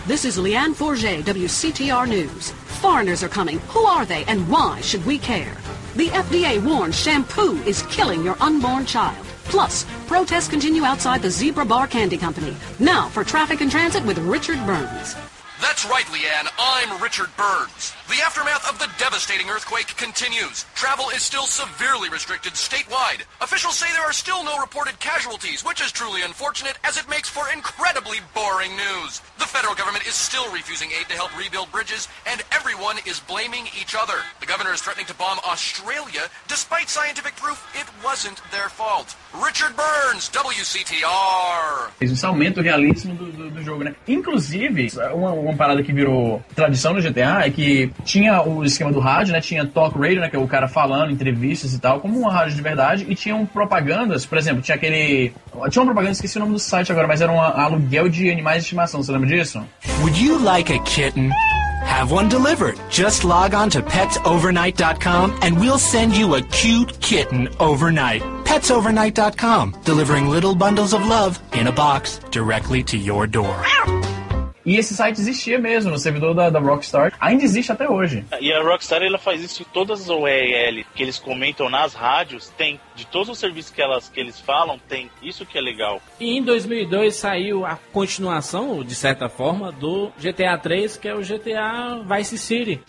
This is Leanne Forget, WCTR News. Foreigners are coming. Who are they and why should we care? The FDA warns shampoo is killing your unborn child. Plus, protests continue outside the Zebra Bar Candy Company. Now for traffic and transit with Richard Burns. That's right, Leanne. I'm Richard Burns. The aftermath of the devastating earthquake continues. Travel is still severely restricted statewide. Officials say there are still no reported casualties, which is truly unfortunate as it makes for incredibly boring news. The federal government is still refusing aid to help rebuild bridges, and everyone is blaming each other. The governor is threatening to bomb Australia despite scientific proof it wasn't their fault. Richard Burns, WCTR. Isso um aumenta o realismo do, do, do jogo, né? Inclusive, uma, uma parada que virou tradição no GTA é que tinha o esquema do rádio, né? Tinha talk radio, né? Que é o cara falando, entrevistas e tal, como uma rádio de verdade, e tinham propagandas, por exemplo, tinha aquele. Tinha uma propaganda, esqueci o nome do site agora, mas era um aluguel de animais de estimação, você lembra disso? Would you like a kitten? Have one delivered. Just log on to petsovernight.com and we'll send you a cute kitten overnight. Petsovernight.com, delivering little bundles of love in a box directly to your door. E esse site existia mesmo no servidor da, da Rockstar. Ainda existe até hoje. E a Rockstar ela faz isso em todas as OEL que eles comentam nas rádios, tem. De todos os serviços que, elas, que eles falam, tem. Isso que é legal. E em 2002 saiu a continuação, de certa forma, do GTA 3, que é o GTA Vice City.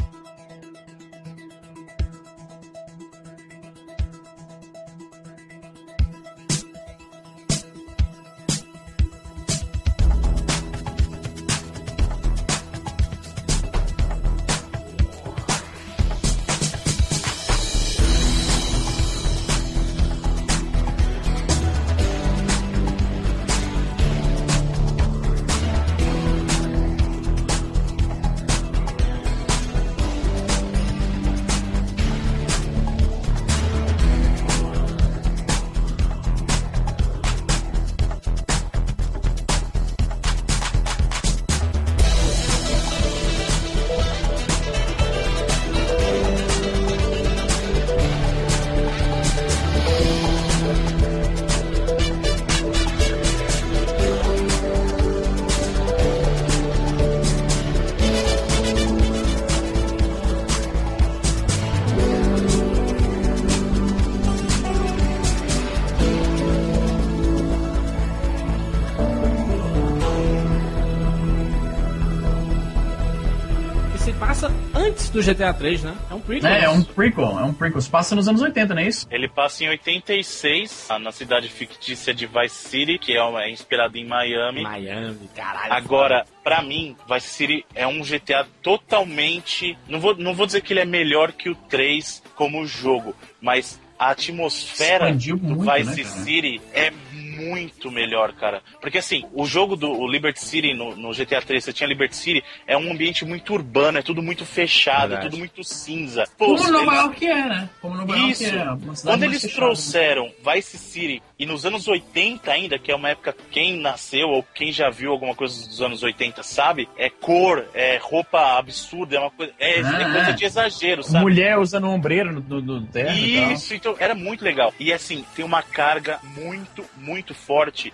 Do GTA 3, né? É um prequel. É, é um prequel, é um prequel. Se passa nos anos 80, não é isso? Ele passa em 86, na cidade fictícia de Vice City, que é, uma- é inspirado em Miami. Miami, caralho. Agora, pra mim, Vice City é um GTA totalmente. Não vou, não vou dizer que ele é melhor que o 3 como jogo, mas a atmosfera Expandiu do muito, Vice né, cara? City é muito melhor, cara. Porque assim, o jogo do o Liberty City no, no GTA 3, você tinha Liberty City, é um ambiente muito urbano, é tudo muito fechado, é tudo muito cinza. Pô, Como Nova eles- York é, né? Como Nova isso. York é. Quando eles fechada. trouxeram Vice City e nos anos 80 ainda, que é uma época quem nasceu ou quem já viu alguma coisa dos anos 80 sabe, é cor, é roupa absurda, é uma coisa, é, Ah, é coisa é. de exagero, sabe? Mulher usando um ombreiro no, no, no terno e tal. Isso, então era muito legal. E assim, tem uma carga muito, muito forte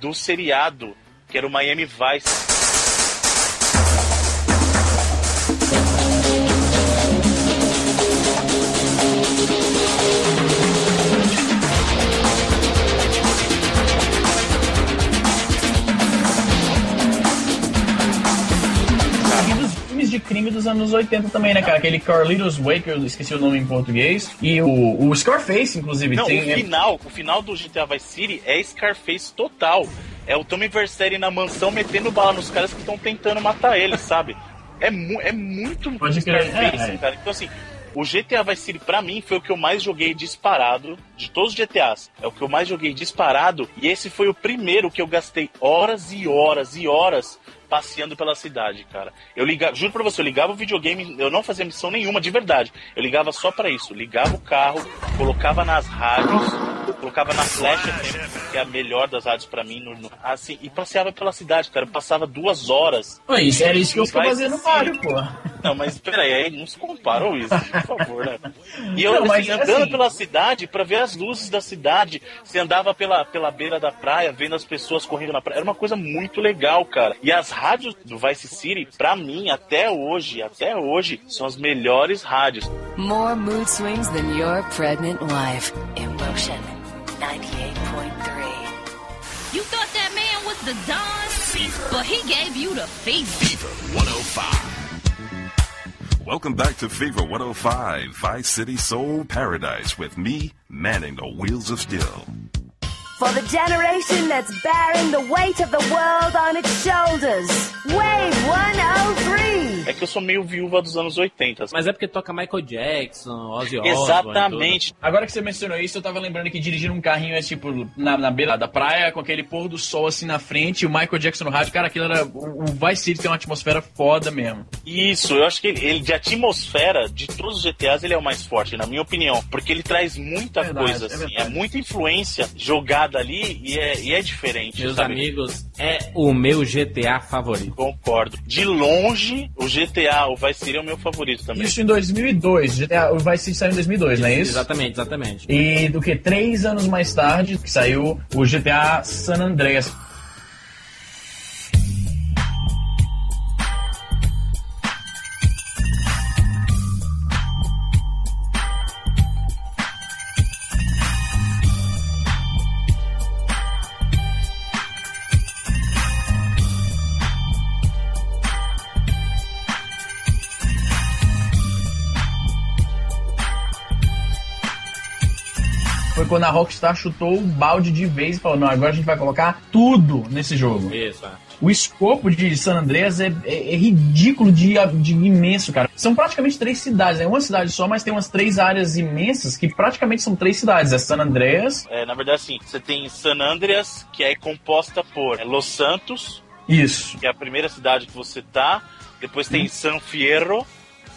do seriado, que era o Miami Vice. De crime dos anos 80 também, né, cara? Aquele Carlitos Way, que eu esqueci o nome em português. E o, o Scarface, inclusive. Não, tem, o é- final, o final do GTA Vice City é Scarface total. É o Tommy Vercetti na mansão metendo bala nos caras que estão tentando matar ele, sabe? É, mu é muito Pode Scarface, é, é. cara. Então assim, o GTA Vice City pra mim foi o que eu mais joguei disparado de todos os GTAs. É o que eu mais joguei disparado e esse foi o primeiro que eu gastei horas e horas e horas passeando pela cidade, cara. Eu ligava, juro pra você, eu ligava o videogame, eu não fazia missão nenhuma, de verdade. Eu ligava só pra isso. Ligava o carro, colocava nas rádios, colocava na Flash FM, que é a melhor das rádios pra mim, no- no- assim, e passeava pela cidade, cara. Eu passava duas horas. Era isso que eu fazia no. Mario, pô. Não, mas peraí, aí não se compara, isso, por favor, né? E eu, Não, assim, andando assim- pela cidade pra ver as luzes da cidade, você andava pela, pela beira da praia, vendo as pessoas correndo na praia, era uma coisa muito legal, cara. E as rádios do Vice City, pra mim, até hoje, até hoje, são as melhores rádios. More mood swings than your pregnant wife. Emotion 98.3. You thought that man was the Don, but he gave you the fever. 105. Welcome back to Fever 105, Vice City Soul Paradise with me, manning the wheels of steel. For the generation that's bearing the weight of the world on its shoulders. Wave 103. É que eu sou meio viúva dos anos 80. Mas é porque toca Michael Jackson, Ozzy Osbourne. Exatamente. Agora que você mencionou isso, eu tava lembrando que dirigir um carrinho é tipo na, na beira da praia, com aquele pôr do sol assim na frente, e o Michael Jackson no rádio. Cara, aquilo era. O, o Vice City tem uma atmosfera foda mesmo. Isso, eu acho que ele, ele de atmosfera, de todos os GTAs, ele é o mais forte, na minha opinião. Porque ele traz muita Verdade, coisa, é assim. É, verdade. muita influência jogada ali e é, e é diferente. Meus sabe? amigos, é o meu GTA favorito. Concordo. De longe, o GTA, o Vice City é o meu favorito também. Isso em 2002. GTA, o Vice City saiu em 2002, não é isso? Exatamente, exatamente. E do que três anos mais tarde, que saiu o GTA San Andreas. Quando a Rockstar chutou o balde de vez e falou: não, agora a gente vai colocar tudo nesse jogo. Isso, é. O escopo de San Andreas é, é- é ridículo de, de imenso, cara. São praticamente três cidades, é uma cidade só, mas tem umas três áreas imensas que praticamente são três cidades. É San Andreas, É, na verdade, assim, você tem San Andreas, que é composta por é, Los Santos, isso. que é a primeira cidade que você tá. Depois tem San Fierro.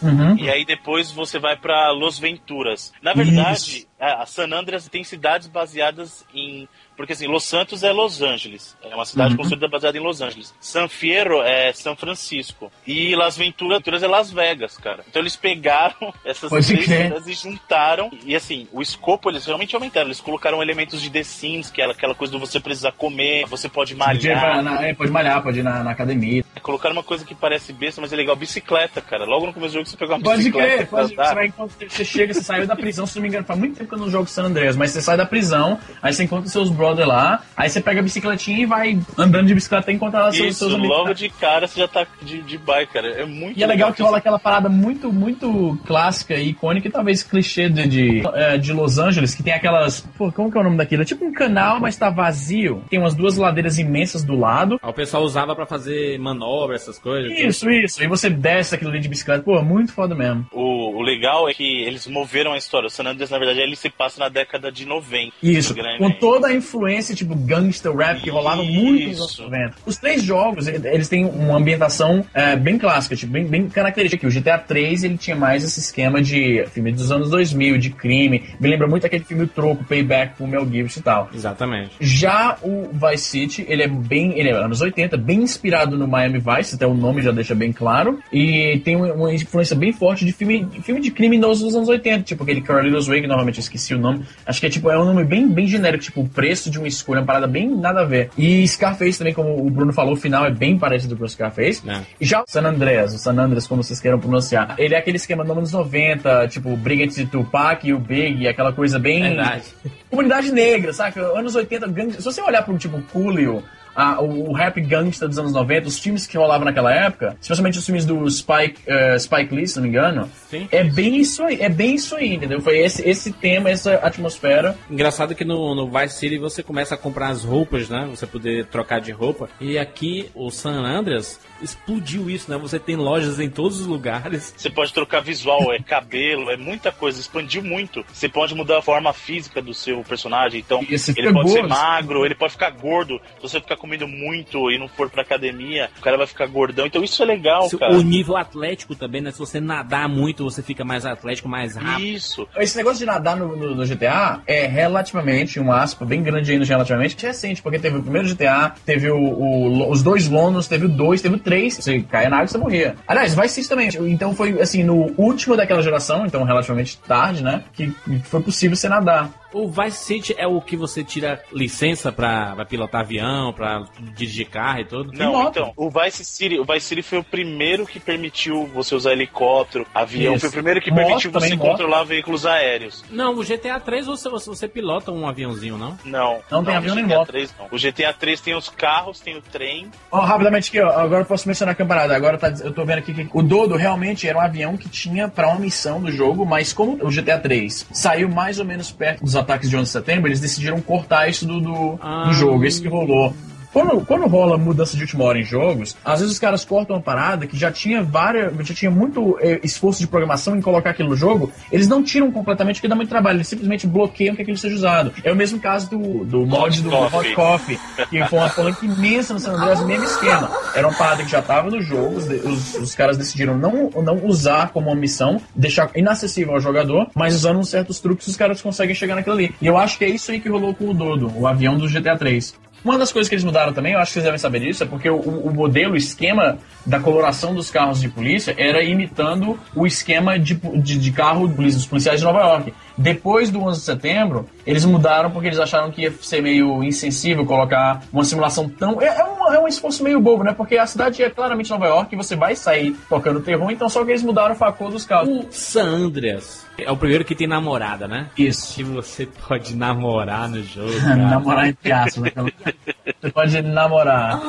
Uhum. E aí depois você vai pra Los Venturas. Na verdade, Isso. a San Andreas tem cidades baseadas em. Porque assim, Los Santos é Los Angeles. É uma cidade Uhum. construída baseada em Los Angeles. San Fierro é São Francisco. E Las Venturas é Las Vegas, cara. Então eles pegaram essas Pode três crer. cidades e juntaram. E assim, o escopo eles realmente aumentaram. Eles colocaram elementos de The Sims, que é aquela coisa do você precisar comer, você pode malhar. na- é, pode malhar, pode ir na, na academia. Colocaram uma coisa que parece besta, mas é legal. Bicicleta, cara. Logo no começo do jogo você pegou uma Pode bicicleta. crer, pode, andar. você, vai, você chega, você saiu da prisão, se não me engano, faz muito tempo dinâmica nos jogos San Andreas, mas você sai da prisão, aí você encontra seus brother lá, aí você pega a bicicletinha e vai andando de bicicleta até encontrar lá seus, seus amigos. logo de cara você já tá de, de bike, cara. É muito E é legal que rola aquela parada muito, muito clássica e icônica, e talvez clichê de, de, é, de Los Angeles, que tem aquelas. Pô, como que é o nome daquilo? É tipo um canal, mas tá vazio. Tem umas duas ladeiras imensas do lado. Aí o pessoal usava pra fazer manobra, essas coisas. Isso, isso. E você desce aquilo ali de bicicleta. Pô, muito foda mesmo. O, o legal é que eles moveram a história. O San Andreas, na verdade, ele se passa na década de 90. Isso, com toda a influência, tipo, gangster rap que rolava muito nos anos Isso. 90. Os três jogos, ele- eles têm uma ambientação é, bem clássica, tipo, bem, bem característica. O GTA 3, ele tinha mais esse esquema de filme dos anos 2000, de crime. Me lembra muito aquele filme O Troco, Payback, com o Mel Gibson e tal. Exatamente. Já o Vice City, ele é bem, ele é anos 80, bem inspirado no Miami Vice, até o nome já deixa bem claro, e tem uma, influência bem forte de filme, de filme de criminosos dos anos 80, tipo aquele Carlitos Way, que normalmente eu esqueci o nome, acho que é tipo, é um nome bem, bem genérico, tipo, o preço de uma escolha, uma parada bem nada a ver. E Scarface também, como o Bruno falou, o final é bem parecido com o Scarface. É. E já o San Andreas, o San Andreas, como vocês queiram pronunciar, ele é aquele esquema dos anos 90, tipo, briga entre Tupac e o Big, aquela coisa bem... Verdade. Comunidade negra, saca? Anos 80, gang... se você olhar pro tipo Coolio, a- o, o rap gangsta dos anos 90, os filmes que rolavam naquela época, especialmente os filmes do Spike, eh, Spike Lee, se não me engano, Sim. é bem isso aí, é bem isso aí, entendeu? Foi esse, esse tema, essa atmosfera. Engraçado que no, no Vice City você começa a comprar as roupas, né? Você poder trocar de roupa. E aqui o San Andreas explodiu isso, né? Você tem lojas em todos os lugares. Você pode trocar visual, é cabelo, é muita coisa, expandiu muito. Você pode mudar a forma física do seu personagem. Então, ele pode ser magro, ele pode ficar gordo. Se você ficar comendo muito e não for pra academia, o cara vai ficar gordão. Então, isso é legal, Se- cara. O nível atlético também, né? Se você nadar muito, você fica mais atlético, mais rápido. Isso. Esse negócio de nadar no, no- no GTA é relativamente, um aspa bem grande aí no relativamente, recente, porque teve o primeiro GTA, teve o, o- os dois Londres, teve o dois, teve o três. Você caia na água e você morria. Aliás, Vice City também. Então foi assim, no último daquela geração, então relativamente tarde, né? Que foi possível você nadar. O Vice City é o que você tira licença pra, pra pilotar avião, pra dirigir carro e tudo? Não, então, o Vice City, o Vice City foi o primeiro que permitiu você usar helicóptero, avião, Isso. foi o primeiro que Moto permitiu você moto. controlar veículos aéreos. Não, o GTA 3 você, você, você pilota um aviãozinho, não? Não. Não tem avião nem GTA moto. 3 não. O GTA 3 tem os carros, tem o trem. Ó, rapidamente aqui, ó. Agora eu posso mencionar a campanada. Agora tá, eu tô vendo aqui que o Dodo realmente era um avião que tinha pra uma missão do jogo, mas como o GTA 3 saiu mais ou menos perto dos ataques de 11 de setembro, eles decidiram cortar isso do, do, Ah. do jogo. Isso que rolou. Quando, quando rola mudança de última hora em jogos, às vezes os caras cortam uma parada que já tinha várias. já tinha muito eh, esforço de programação em colocar aquilo no jogo, eles não tiram completamente porque dá muito trabalho, eles simplesmente bloqueiam que aquilo seja usado. É o mesmo caso do, do mod do. Hot Coffee, que foi uma polêmica imensa no San Andreas, mesmo esquema. Era uma parada que já estava no jogo, os, os, caras decidiram não, não usar como uma missão, deixar inacessível ao jogador, mas usando certos truques os caras conseguem chegar naquilo ali. E eu acho que é isso aí que rolou com o Dodo, o avião do GTA 3. Uma das coisas que eles mudaram também, eu acho que vocês devem saber disso, é porque o, o modelo, o esquema da coloração dos carros de polícia era imitando o esquema de, de, de carro dos policiais de Nova York. Depois do 11 de setembro, eles mudaram porque eles acharam que ia ser meio insensível colocar uma simulação tão. É, é, um, é um esforço meio bobo, né? Porque a cidade é claramente Nova York e você vai sair tocando terror, então só que eles mudaram a cor dos carros. O San Andreas é o primeiro que tem namorada, né? Isso. Que você pode namorar no jogo, namorar entre aspas, né? Você pode namorar.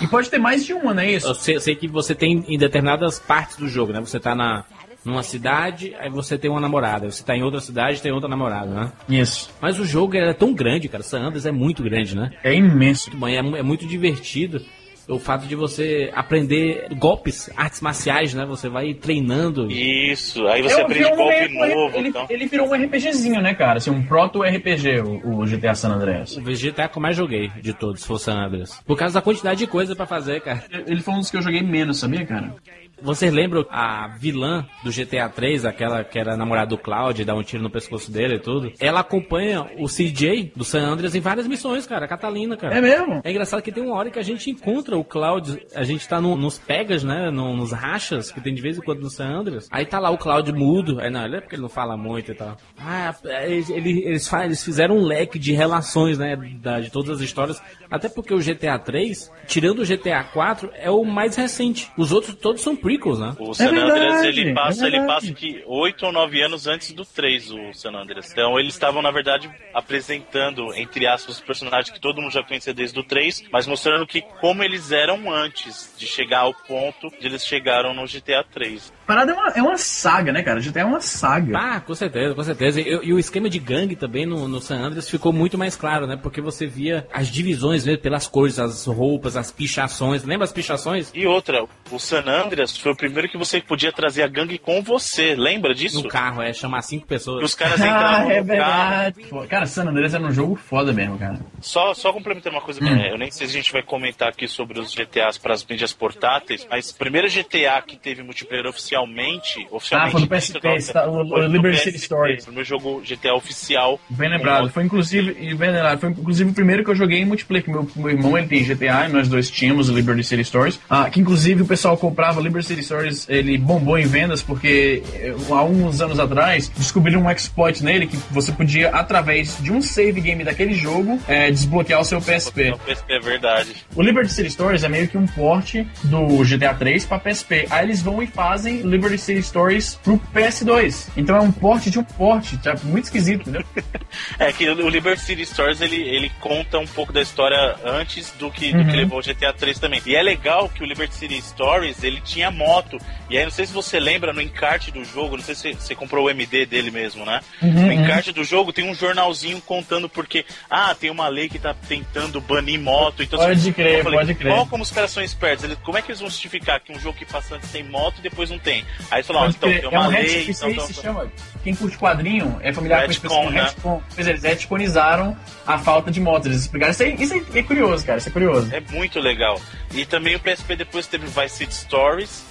E pode ter mais de uma, não é isso? Eu sei, eu sei que você tem em determinadas partes do jogo, né? Você tá na, numa cidade, aí você tem uma namorada. Você tá em outra cidade, tem outra namorada, né? Isso. Mas o jogo é tão grande, cara. San Andreas é muito grande, né? É imenso. Muito bom, é, é muito divertido. O fato de você aprender golpes, artes marciais, né? Você vai treinando. Isso, aí você Eu aprende um golpe novo. Ele, então. ele virou um RPGzinho, né, cara? Assim, um proto-RPG, o, o GTA San Andreas. O Vegeta é que eu mais joguei de todos, se for San Andreas. Por causa da quantidade de coisa pra fazer, cara. Ele foi um dos que eu joguei menos, sabia, cara? Vocês lembram a vilã do GTA 3, aquela que era namorada do Cloud, dá um tiro no pescoço dele e tudo? Ela acompanha o CJ do San Andreas em várias missões, cara. A Catalina, cara. É mesmo? É engraçado que tem uma hora que a gente encontra o Cloud, a gente tá no- nos pegas, né? no- nos rachas que tem de vez em quando no San Andreas. Aí tá lá o Cloud mudo. Aí não, ele é porque ele não fala muito e tal. Ah, eles, ele- eles, eles fizeram um leque de relações, né? da- de todas as histórias. Até porque o GTA 3, tirando o GTA 4, é o mais recente. Os outros todos são prequels, né? O San Andreas, ele passa, ele passa que 8 ou 9 anos antes do 3, o San Andreas. Então eles estavam, na verdade, apresentando, entre aspas, os personagens que todo mundo já conhecia desde o 3, mas mostrando que como eles eram antes de chegar ao ponto de eles chegaram no GTA 3. Parada é uma, é uma saga, né, cara? GTA é uma saga. Ah, com certeza, com certeza. E, e o esquema de gangue também no, no San Andreas ficou muito mais claro, né? Porque você via as divisões mesmo pelas cores, as roupas, as pichações. Lembra as pichações? E outra, o San Andreas foi o primeiro que você podia trazer a gangue com você, lembra disso? No carro, é, chamar cinco pessoas. Que os caras Ah, entravam é no carro. verdade. Pô, Cara, San Andreas era um jogo foda mesmo, cara. Só, só complementando uma coisa, Hum. é, eu nem sei se a gente vai comentar aqui sobre os GTAs para as mídias portáteis, mas o primeiro GTA que teve multiplayer oficialmente, oficialmente Ah, foi no PSP, tá, o- o Liberty City Stories. Primeiro jogo GTA oficial. Bem lembrado. Foi inclusive, bem lembrado, foi inclusive o primeiro que eu joguei em multiplayer. que Meu, meu irmão ele tem GTA e nós dois tínhamos o Liberty City Stories. Ah, que inclusive o pessoal comprava Liberty City Stories, ele bombou em vendas porque eh, há uns anos atrás descobriram um exploit nele que você podia, através de um save game daquele jogo, eh, desbloquear o seu PSP. O PSP é verdade. O Liberty City Stories é meio que um porte do GTA 3 pra PSP. Aí eles vão e fazem Liberty City Stories pro PS2. Então é um porte de um porte, tá? muito esquisito, entendeu? É que o Liberty City Stories ele, ele conta um pouco da história antes do que, do Uhum. que levou o GTA 3 também. E é legal que o Liberty City Stories ele tinha moto. E aí, não sei se você lembra no encarte do jogo, não sei se você comprou o MD dele mesmo, né? Uhum, no uhum. encarte do jogo tem um jornalzinho contando porque, ah, tem uma lei que tá tentando banir moto. Então, Pode assim, crer, falei, pode crer. Ó, como os caras são espertos. Eles, como é que eles vão justificar que um jogo que passa antes tem moto e depois não tem? Aí eles falam, ó, Pode então tem é uma um lei. retcon, Então, aí então, se chama. Quem curte quadrinho é familiar com a expressão Retcon, né? retcon. Pois é, eles retconizaram a falta de motos. Eles explicaram. Isso, aí, isso aí é curioso, cara. Isso é curioso. É muito legal. E também o PSP depois teve Vice City Stories,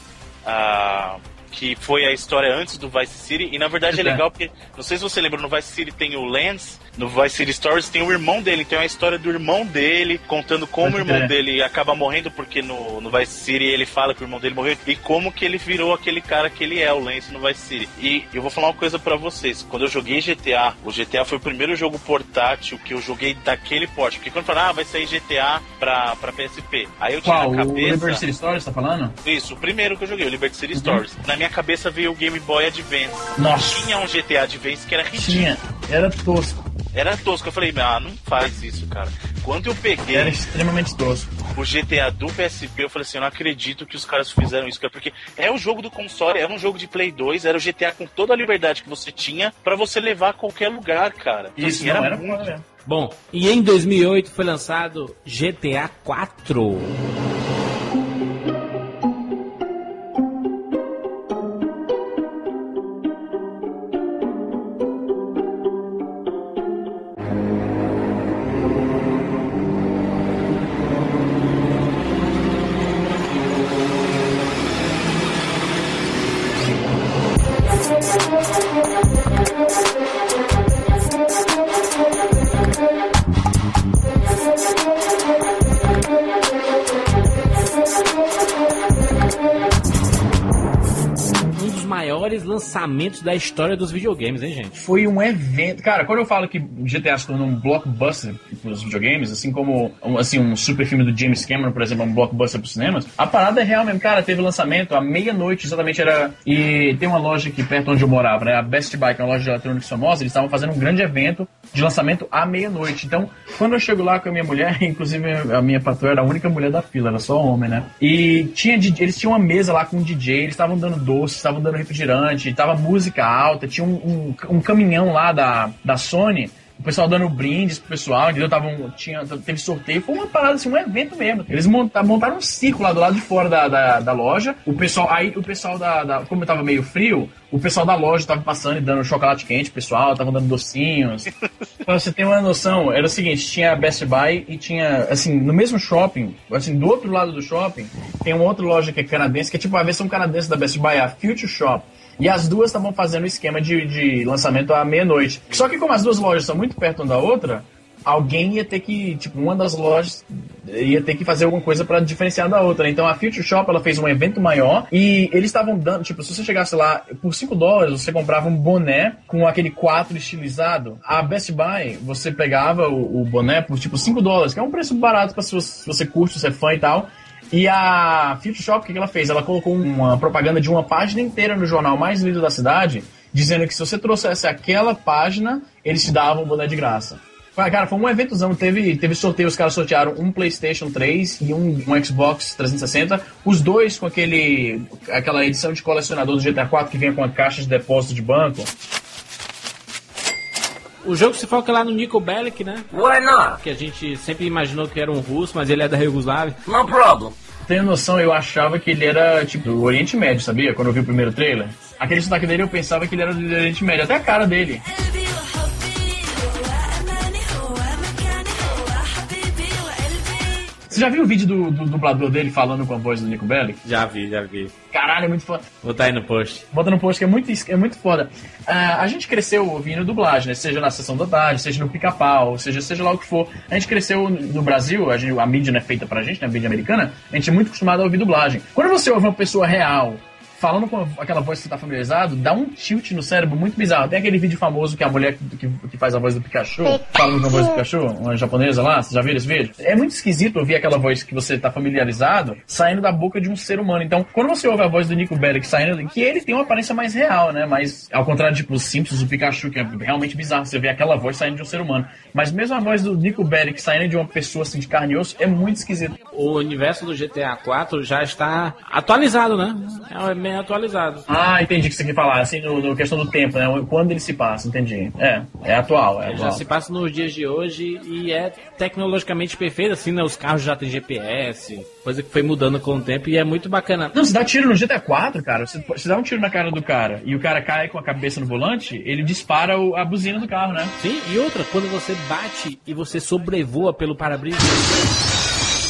ah, que foi a história antes do Vice City. E na verdade é é. legal porque, não sei se você lembra, no Vice City tem o Lance, no Vice City Stories tem o irmão dele. Então é a história do irmão dele, contando como o irmão crer. dele acaba morrendo, porque no, no Vice City ele fala que o irmão dele morreu, e como que ele virou aquele cara que ele é, o Lance no Vice City. E eu vou falar uma coisa pra vocês. Quando eu joguei GTA, o GTA foi o primeiro jogo portátil que eu joguei daquele porte. Porque quando falaram, ah, vai sair GTA pra, pra PSP. Aí eu tinha Qual? na O cabeça... Liberty City Stories, tá falando? Isso, o primeiro que eu joguei, o Liberty City Uhum. Stories. Na minha cabeça veio o Game Boy Advance. Nossa. Tinha um GTA Advance que era ridículo. Tinha. Era tosco. Era tosco. Eu falei, ah, não faz isso, cara. Quando eu peguei Era extremamente tosco. o GTA do PSP, eu falei assim, eu não acredito que os caras fizeram isso, cara, porque é o jogo do console, era um jogo de Play 2, era o GTA com toda a liberdade que você tinha pra você levar a qualquer lugar, cara. Então, Isso assim, não era muito... Bom, e em 2008 foi lançado GTA 4. Maiores lançamentos da história dos videogames, hein, gente? Foi um evento. Cara, quando eu falo que GTA se tornou um blockbuster pros videogames, assim como assim, um super filme do James Cameron, por exemplo, é um blockbuster pros cinemas, a parada é real mesmo. Cara, teve lançamento à meia-noite, exatamente era. E tem uma loja aqui perto onde eu morava, né? A Best Buy, que é uma loja de eletrônicos famosa, eles estavam fazendo um grande evento de lançamento à meia-noite. Então, quando eu chego lá com a minha mulher, inclusive a minha patroa era a única mulher da fila, era só homem, né? E tinha eles tinham uma mesa lá com um DJ, eles estavam dando doce, estavam dando refrigerante, tava música alta, tinha um, um, um caminhão lá da, da Sony. O pessoal dando brindes pro pessoal, entendeu? Tavam, tinha, teve sorteio, foi uma parada assim, um evento mesmo. Eles monta- montaram um círculo lá do lado de fora da, da, da loja. O pessoal, aí o pessoal da, da- Como tava meio frio, o pessoal da loja tava passando e dando chocolate quente, pro pessoal, tava dando docinhos. pra você ter uma noção, era o seguinte, tinha a Best Buy e tinha, assim, no mesmo shopping, assim, do outro lado do shopping, tem uma outra loja que é canadense, que é tipo a versão canadense da Best Buy, a Future Shop. E as duas estavam fazendo o esquema de, de lançamento à meia-noite. Só que como as duas lojas são muito perto uma da outra, alguém ia ter que, tipo, uma das lojas ia ter que fazer alguma coisa pra diferenciar da outra. Então a Future Shop ela fez um evento maior e eles estavam dando, tipo, se você chegasse lá por 5 dólares, você comprava um boné com aquele 4 estilizado. A Best Buy, você pegava o, o boné por tipo 5 dólares, que é um preço barato para se você, curte, você é fã e tal. E a Future Shop, o que ela fez? Ela colocou uma propaganda de uma página inteira no jornal mais lido da cidade, dizendo que se você trouxesse aquela página, eles te davam um boné de graça. Cara, foi um eventozão. Teve, teve sorteio, os caras sortearam um PlayStation 3 e um, um Xbox 360. Os dois com aquele aquela edição de colecionador do GTA 4 que vinha com a caixa de depósito de banco. O jogo se foca lá no Nico Bellic, né? Why not? Que a gente sempre imaginou que era um russo, mas ele é da Yugoslávia. No problem. Tem noção, eu achava que ele era, tipo, do Oriente Médio, sabia? Quando eu vi o primeiro trailer. Aquele sotaque dele, eu pensava que ele era do Oriente Médio. Até a cara dele. Você já viu o vídeo do, do dublador dele falando com a voz do Nico Bellic? Já vi, já vi. Caralho, é muito foda. Vou botar aí no post. Bota no post que é muito, é muito foda. Ah, a gente cresceu ouvindo dublagem, né? Seja na sessão da tarde, seja no pica-pau, seja, seja lá o que for. A gente cresceu no Brasil, a, gente- a mídia não é feita pra gente, né? A mídia americana, a gente é muito acostumado a ouvir dublagem. Quando você ouve uma pessoa real falando com aquela voz que você tá familiarizado, dá um tilt no cérebro muito bizarro. Tem aquele vídeo famoso que a mulher que, que, que faz a voz do Pikachu, falando com a voz do Pikachu, uma japonesa lá, você já viu esse vídeo? É muito esquisito ouvir aquela voz que você tá familiarizado saindo da boca de um ser humano. Então, quando você ouve a voz do Nico Bellic saindo, que ele tem uma aparência mais real, né? Mas, ao contrário, tipo, os Simpsons, o Pikachu, que é realmente bizarro, você vê aquela voz saindo de um ser humano. Mas mesmo a voz do Nico Bellic saindo de uma pessoa assim de carne e osso é muito esquisito. O universo do GTA 4 já está atualizado, né? É bem atualizado. Ah, entendi o que você quer falar, assim, no, no questão do tempo, né? Quando ele se passa, entendi. É, é atual, é Já atual. se passa nos dias de hoje e é tecnologicamente perfeito, assim, né? Os carros já têm GPS, coisa que foi mudando com o tempo e é muito bacana. Não, você dá tiro no GTA 4, cara. Você, você dá um tiro na cara do cara e o cara cai com a cabeça no volante, ele dispara o- a buzina do carro, né? Sim, e outra, quando você bate e você sobrevoa pelo para-brisa.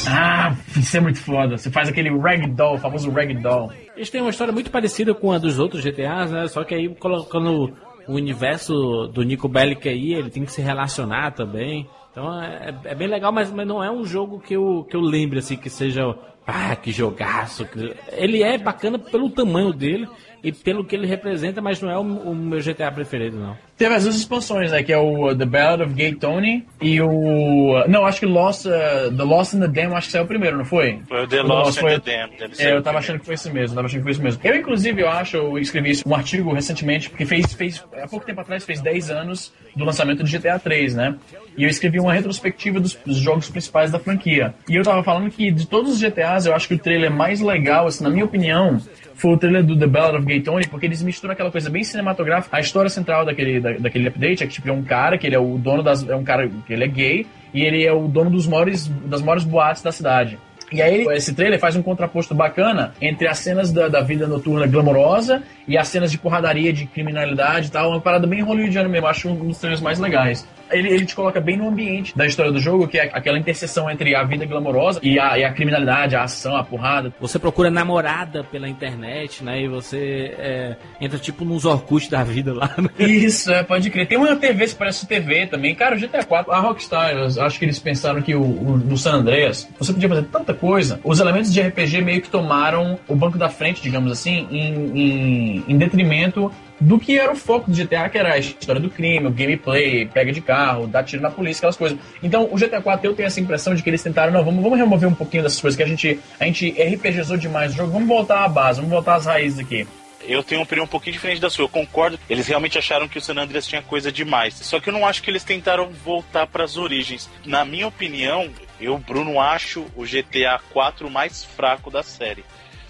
Ah, isso é muito foda. Você faz aquele ragdoll, o famoso ragdoll. Eles têm uma história muito parecida com a dos outros GTAs, né? Só que aí colocando o universo do Nico Bellic aí, ele tem que se relacionar também. Então é, é bem legal, mas, mas não é um jogo que eu, que eu lembre assim que seja. Ah, que jogaço. que- Ele é bacana pelo tamanho dele e pelo que ele representa, mas não é o, o meu GTA preferido, não. Teve as duas expansões, né? Que é o uh, The Ballad of Gay Tony e o. uh, Não, acho que Lost, uh, The Lost in the Dam, acho que saiu primeiro, não foi? Foi o The O Lost and foi- the Damned. ele É, eu tava primeiro. achando que foi isso mesmo, tava achando que foi isso mesmo. Eu, inclusive, eu acho, eu escrevi um artigo recentemente, porque fez, fez, há pouco tempo atrás, fez 10 anos do lançamento do GTA 3, né? E eu escrevi uma retrospectiva dos, dos jogos principais da franquia. E eu tava falando que de todos os GTAs, eu acho que o trailer mais legal, assim, na minha opinião, foi o trailer do The Ballad of Gay Tony, porque eles misturam aquela coisa bem cinematográfica. A história central daquele, da- daquele update é que tipo, é um cara, que ele é o dono das. É um cara que ele é gay, e ele é o dono dos maiores, das maiores boates da cidade. E aí, esse trailer faz um contraposto bacana entre as cenas da, da vida noturna glamourosa e as cenas de porradaria, de criminalidade e tal. Uma parada bem hollywoodiana mesmo. Acho um dos trailers mais legais. Ele, ele te coloca bem no ambiente da história do jogo, que é aquela interseção entre a vida glamourosa e a, e a criminalidade, a ação, a porrada. Você procura namorada pela internet, né? E você é, entra tipo nos Orkut da vida lá, né? Isso, é, pode crer. Tem uma TV, se parece TV também. Cara, o GTA 4, a Rockstar, acho que eles pensaram que o, o- no San Andreas você podia fazer tanta coisa. Os elementos de RPG meio que tomaram o banco da frente, digamos assim, em, em, em detrimento do que era o foco do GTA, que era a história do crime, o gameplay, pega de carro, dá tiro na polícia, aquelas coisas. Então, o GTA 4 eu tenho essa impressão de que eles tentaram, não, vamos, vamos remover um pouquinho dessas coisas que a gente, a gente RPGizou demais o jogo, vamos voltar à base, vamos voltar às raízes aqui. Eu tenho uma opinião um pouquinho diferente da sua. Eu concordo. Eles realmente acharam que o San Andreas tinha coisa demais. Só que eu não acho que eles tentaram voltar para as origens. Na minha opinião, eu, Bruno, acho o GTA 4 o mais fraco da série.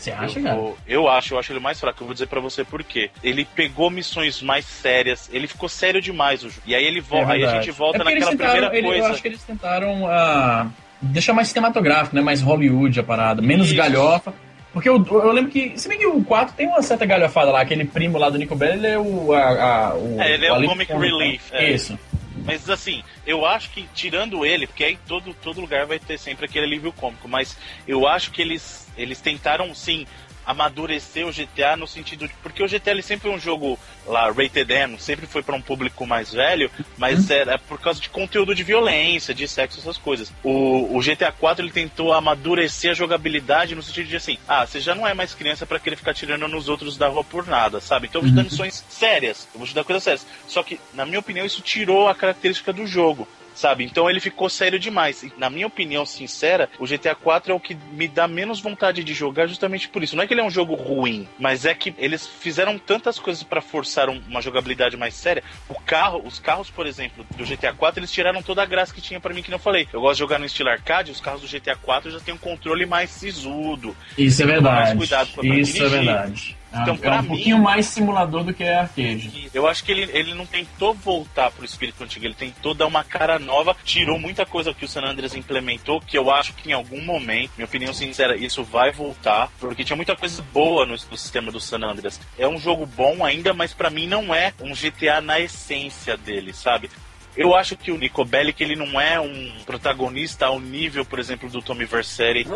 Você acha, eu, cara? vou- eu acho, eu acho ele mais fraco. Eu vou dizer pra você por quê. Ele pegou missões mais sérias, ele ficou sério demais o jogo. E aí ele volta, aí a É gente volta É naquela tentaram- primeira ele- coisa. Eu acho que eles tentaram ah, deixar mais cinematográfico, né? Mais Hollywood a parada, menos Isso. galhofa. Porque eu, eu lembro que, se bem que o 4 tem uma certa galhofada lá, aquele primo lá do Nico Bellic, ele é o. A, a- o É, ele é o alívio comic né? relief. é. Isso. Mas assim, eu acho que tirando ele, porque aí todo, todo lugar vai ter sempre aquele alívio cômico, mas eu acho que eles, eles tentaram sim amadurecer o GTA no sentido de. Porque o GTA ele sempre foi um jogo lá, rated M, sempre foi para um público mais velho, mas era por causa de conteúdo de violência, de sexo, essas coisas. O, o GTA 4 ele tentou amadurecer a jogabilidade no sentido de assim, ah, você já não é mais criança para querer ficar tirando nos outros da rua por nada, sabe? Então eu vou te dar missões sérias, eu vou te dar coisas sérias. Só que, na minha opinião, isso tirou a característica do jogo sabe? Então ele ficou sério demais. E, na minha opinião sincera, o GTA 4 é o que me dá menos vontade de jogar justamente por isso. Não é que ele é um jogo ruim, mas é que eles fizeram tantas coisas para forçar um- uma jogabilidade mais séria. O carro, os carros, por exemplo, do GTA 4, eles tiraram toda a graça que tinha para mim que não falei. Eu gosto de jogar no estilo arcade, os carros do GTA 4 já têm um controle mais sisudo. Isso é tomar mais verdade. cuidado pra Isso é dirigir. Verdade. Então, é pra um mim- pouquinho mais simulador do que é arcade. Eu acho que ele, ele não tentou voltar pro espírito antigo, ele tentou dar uma cara nova, tirou muita coisa que o San Andreas implementou, que eu acho que em algum momento, minha opinião sincera, isso vai voltar, porque tinha muita coisa boa no, no sistema do San Andreas. É um jogo bom ainda, mas pra mim não é um GTA na essência dele, sabe? Eu acho que o Nico Bellic, ele não é um protagonista ao nível, por exemplo, do Tommy Vercetti,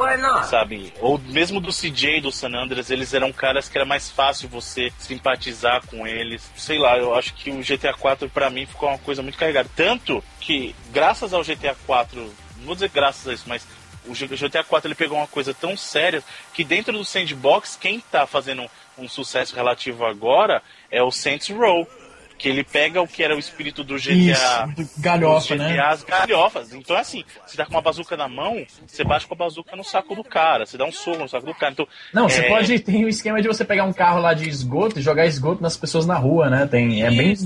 sabe? Ou mesmo do CJ, do San Andreas, eles eram caras que era mais fácil você simpatizar com eles. Sei lá, eu acho que o GTA 4 pra mim ficou uma coisa muito carregada. Tanto que, graças ao GTA 4, não vou dizer graças a isso, mas o GTA 4 ele pegou uma coisa tão séria que dentro do sandbox, quem tá fazendo um sucesso relativo agora é o Saints Row. Que ele pega o que era o espírito do GTA. Isso, galhofa, dos né? GTAs galhofas. Então é assim, você tá com uma bazuca na mão, você bate com a bazuca no saco do cara, você dá um soco no saco do cara. Então, Não, você é, pode. Tem o esquema de você pegar um carro lá de esgoto e jogar esgoto nas pessoas na rua, né? Tem, é bem.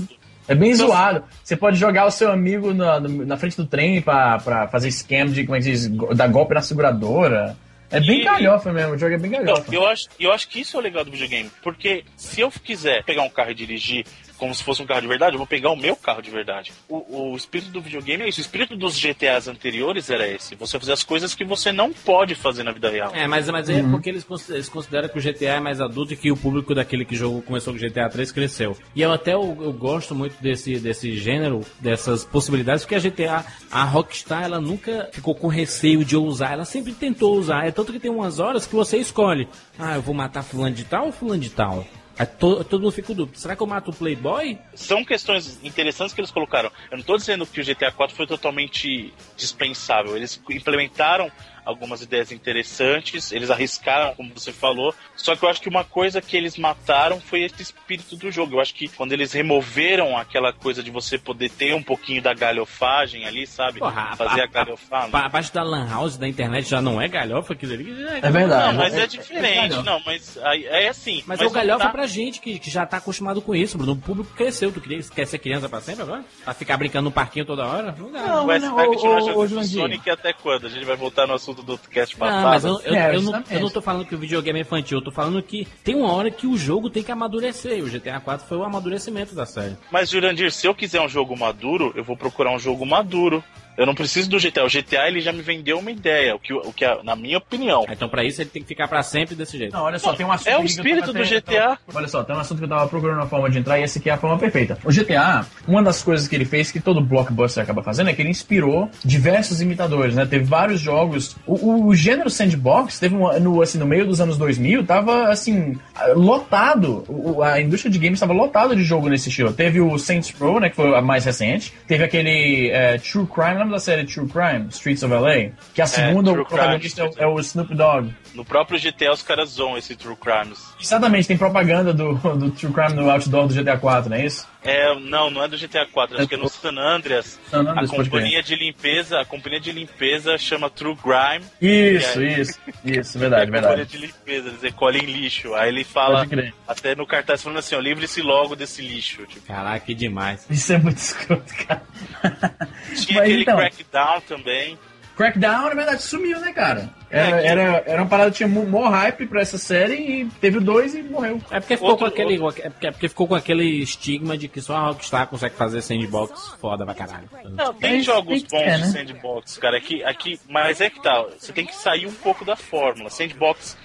É bem Então, zoado. Você pode jogar o seu amigo na, na frente do trem pra, pra fazer esquema de, como é que diz, dar golpe na seguradora. É bem E- galhofa mesmo, o jogo é bem Então, galhofa. eu acho, eu acho que isso é o legal do videogame. Porque se eu quiser pegar um carro e dirigir como se fosse um carro de verdade, eu vou pegar o meu carro de verdade. O, o espírito do videogame é isso. O espírito dos GTAs anteriores era esse. Você fazer as coisas que você não pode fazer na vida real. É, mas, mas é porque eles, eles consideram que o GTA é mais adulto e que o público daquele que jogou, começou com o GTA 3 cresceu. E eu até eu, eu gosto muito desse, desse gênero, dessas possibilidades, porque a GTA, a Rockstar, ela nunca ficou com receio de usar, ela sempre tentou usar. É tanto que tem umas horas que você escolhe, ah, eu vou matar fulano de tal ou fulano de tal? Aí to- todo mundo fica dúvida, será que eu mato o Playboy? São questões interessantes que eles colocaram. Eu não estou dizendo que o GTA 4 foi totalmente dispensável. Eles implementaram algumas ideias interessantes, eles arriscaram, como você falou. Só que eu acho que uma coisa que eles mataram foi esse espírito do jogo. Eu acho que quando eles removeram aquela coisa de você poder ter um pouquinho da galhofagem ali, sabe? Porra, Fazer a, a- galhofagem. Pa- Abaixo da Lan House da internet já não é galhofa aquilo ali? É verdade. Não, mas É- é, diferente. é não, mas aí- é assim. Mas, é o não galhofa tá- pra gente que, que já tá acostumado com isso, Bruno. O público cresceu. Tu queria, quer ser criança pra sempre agora? Pra ficar brincando no parquinho toda hora? Não dá. Não, Vai, não, vai continuar ô, jogando ô, Jurandir. Sonic até quando? A gente vai voltar no assunto do cast passado. Não, mas eu, eu, É, eu não, eu não tô falando que o videogame é infantil, eu tô falando que tem uma hora que o jogo tem que amadurecer. O GTA 4 foi o amadurecimento da série. Mas, Jurandir, se eu quiser um jogo maduro, eu vou procurar um jogo maduro. Eu não preciso do GTA. O GTA ele já me vendeu uma ideia, o que, o que na minha opinião. Então, pra isso, ele tem que ficar pra sempre desse jeito. Não, olha só, tem um assunto É o espírito tava do até- GTA. Olha só, tem um assunto que eu tava procurando uma forma de entrar e essa aqui é a forma perfeita. O GTA, uma das coisas que ele fez, que todo blockbuster acaba fazendo, é que ele inspirou diversos imitadores, né? Teve vários jogos. O, o- o gênero sandbox, teve um, no, assim, no meio dos anos 2000, tava, assim, lotado. O- a indústria de games estava lotada de jogo nesse estilo. Teve o Saints Row, né, que foi a mais recente. Teve aquele é, True Crime, lembra da série True Crime? Streets of LA? Que a segunda, True o protagonista é, é o Snoop Dogg. No próprio GTA os caras zoam esse True Crimes. Exatamente, tem propaganda do, do True Crime no outdoor do GTA 4, não é isso? É, não, não é do GTA 4, acho que é no San Andreas. San Andreas, a companhia de limpeza, a companhia de limpeza chama True Crime. Isso, aí- isso, isso, verdade, a companhia verdade. de limpeza, eles recolhem lixo. Aí ele fala, até no cartaz falando assim, ó, livre-se logo desse lixo. Tipo. Caraca, que demais. Isso é muito escroto, cara. Tinha Mas aquele então- Crackdown também. Crackdown, na verdade, sumiu, né, cara? Era, É, era, era uma parada que tinha maior hype pra essa série e teve o dois e morreu. É porque ficou Outro- com aquele. É porque, é porque ficou com aquele estigma de que só a Rockstar consegue fazer sandbox foda pra caralho. Não, tem Mas jogos tem que bons de né? sandbox, cara. Aqui, aqui, mas é que tá, você tem que sair um pouco da fórmula. Sandbox,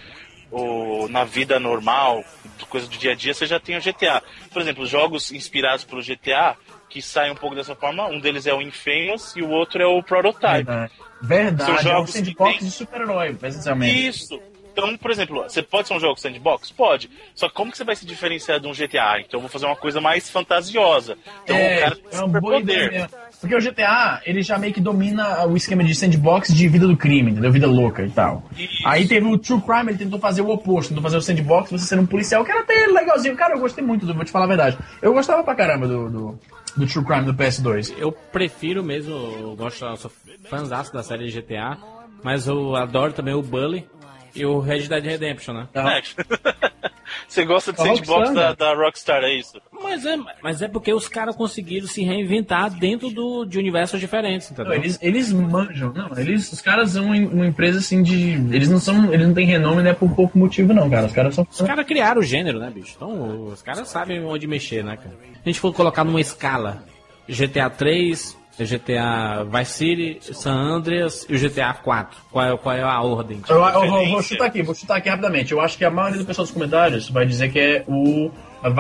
o, na vida normal, coisa do dia a dia, você já tem o GTA. Por exemplo, jogos inspirados pelo GTA, que saem um pouco dessa forma, um deles é o Infamous e o outro é o Prototype. Verdade. Verdade, São é um jogos sandbox tem- de super-herói, essencialmente. Isso. Então, por exemplo, você pode ser um jogo sandbox? Pode. Só que como que você vai se diferenciar de um GTA? Então eu vou fazer uma coisa mais fantasiosa. Então É, o cara tem é ideia superpoder. Porque o GTA, ele já meio que domina o esquema de sandbox de vida do crime, entendeu? Vida louca e tal. Aí teve o True Crime, ele tentou fazer o oposto, tentou fazer o sandbox, você sendo um policial, que era até legalzinho. Cara, eu gostei muito, do, vou te falar a verdade. Eu gostava pra caramba do, do, do True Crime do PS2. Eu prefiro mesmo, eu gosto, eu sou fãzaço da série GTA, mas eu adoro também o Bully e o Red Dead Redemption, né? É. Você gosta de A sandbox Rockstar, da, né? da Rockstar, é isso? Mas é, mas é porque os caras conseguiram se reinventar dentro do, de universos diferentes, entendeu? Não, eles, eles manjam, não, eles, os caras são uma empresa assim de. Eles não são. Eles não têm renome, não é por pouco motivo, não, cara. Os caras são. Os caras criaram o gênero, né, bicho? Então, os caras sabem onde mexer, né, cara? A gente for colocar numa escala GTA 3, GTA Vice City, San Andreas e o GTA 4. Qual é, qual é a ordem? Eu, eu vou, vou chutar aqui, vou chutar aqui rapidamente. Eu acho que a maioria do pessoal dos comentários vai dizer que é o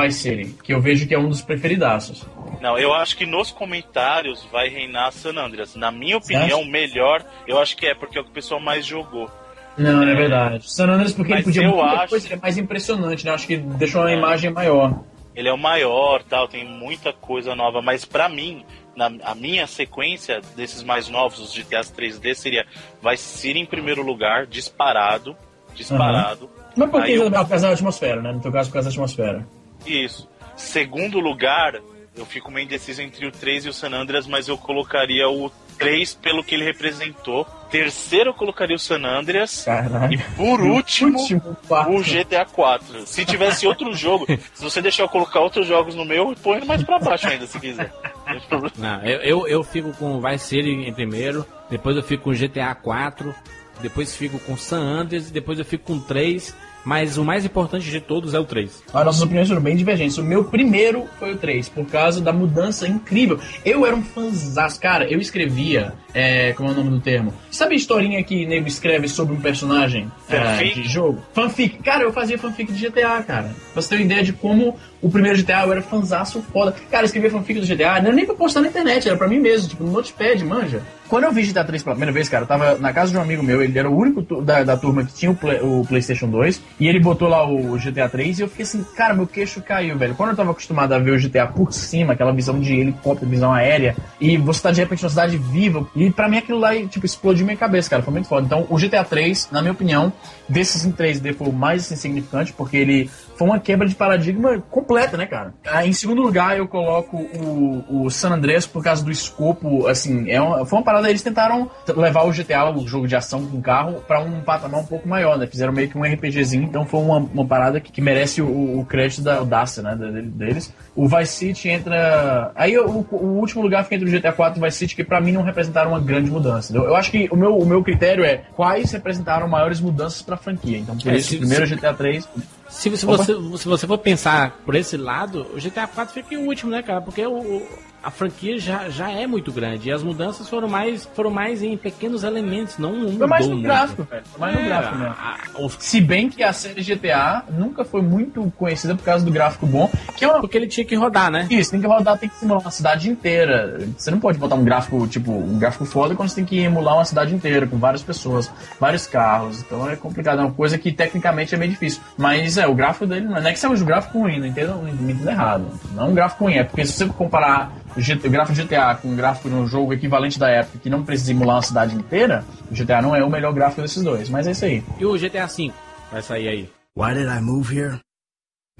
Vice City, que eu vejo que é um dos preferidaços. Não, eu acho que nos comentários vai reinar San Andreas. Na minha opinião, melhor, eu acho que é porque é o que o pessoal mais jogou. Não, é verdade. San Andreas porque ele Mas podia eu muita acho- coisa, ele é mais impressionante, né? Acho que deixou uma É. imagem maior. Ele é o maior, tal, tem muita coisa nova, mas pra mim, na a minha sequência desses mais novos, os GTAs 3D seria vai ser em primeiro lugar, disparado, disparado. Mas por que eu- por causa da atmosfera, né? No teu caso, por causa da atmosfera. Isso. Segundo lugar, eu fico meio indeciso entre o 3 e o San Andreas, mas eu colocaria o 3 pelo que ele representou. Terceiro, eu colocaria o San Andreas. Caralho. E por último, Último, o GTA 4. Se tivesse outro jogo, se você deixar eu colocar outros jogos no meu, eu ponho mais pra baixo ainda, se quiser. Não eu, eu, eu fico com o Vice City em primeiro, depois eu fico com o GTA 4, depois fico com San Andreas e depois eu fico com 3, mas o mais importante de todos é o 3. As nossas opiniões foram bem divergentes. O meu primeiro foi o 3, por causa da mudança incrível. Eu era um fãzaço, cara. Eu escrevia, é, como é o nome do termo? Sabe a historinha que nego escreve sobre um personagem é, de jogo? Fanfic. Cara, eu fazia fanfic de GTA, cara. Pra você ter uma ideia de como o primeiro GTA eu era fanzaço foda. Cara, eu escrevia fanfic do GTA, não era nem pra postar na internet, era pra mim mesmo, tipo, no Notepad, manja. Quando eu vi GTA 3 pela primeira vez, cara, eu tava na casa de um amigo meu, ele era o único da, da turma que tinha o, Play- o PlayStation 2, e ele botou lá o GTA 3 e eu fiquei assim, cara, meu queixo caiu, velho. Quando eu tava acostumado a ver o GTA por cima, aquela visão de helicóptero, visão aérea, e você tá de repente numa cidade viva, e pra mim aquilo lá, tipo, explodiu minha cabeça, cara, foi muito foda. Então, o GTA 3, na minha opinião, desses em 3D foi o mais assim, significante, porque ele foi uma quebra de paradigma completa, né, cara? Em segundo lugar, eu coloco o, o San Andreas por causa do escopo, assim, é uma, foi uma parada, eles tentaram levar o GTA, o jogo de ação com carro, pra um patamar um pouco maior, né? Fizeram meio que um RPGzinho, então foi uma, uma parada que, que merece o, o crédito da audácia, né, deles. O Vice City entra... Aí o, o último lugar fica entre o GTA 4 e o Vice City, que pra mim não representaram uma grande mudança. entendeu? Eu acho que o meu, o meu critério é quais representaram maiores mudanças pra franquia. Então, por É, isso, se- primeiro se- GTA 3... Se, se, você, se você for pensar por esse lado, o GTA 4 fica em último, né, cara? Porque o- a franquia já, já é muito grande e as mudanças foram mais, foram mais em pequenos elementos, não mudou Foi mais no muito. gráfico, velho. Foi mais no É, gráfico mesmo. a- os- Se bem que a série GTA nunca foi muito conhecida por causa do gráfico bom, que é uma... Porque ele tinha que rodar, né? Isso, tem que rodar, tem que simular uma cidade inteira. Você não pode botar um gráfico, tipo, um gráfico foda quando você tem que emular uma cidade inteira, com várias pessoas, vários carros. Então é complicado, é uma coisa que tecnicamente é meio difícil. Mas é, o gráfico dele não é, não é que seja um gráfico ruim, não entenda, não me entenda errado. Não é um gráfico ruim, é porque se você comparar o, o gráfico de GTA com um gráfico de um jogo equivalente da época que não precisa emular uma cidade inteira, o GTA não é o melhor gráfico desses dois. Mas é isso aí. E o GTA V vai sair aí. Why did I move here?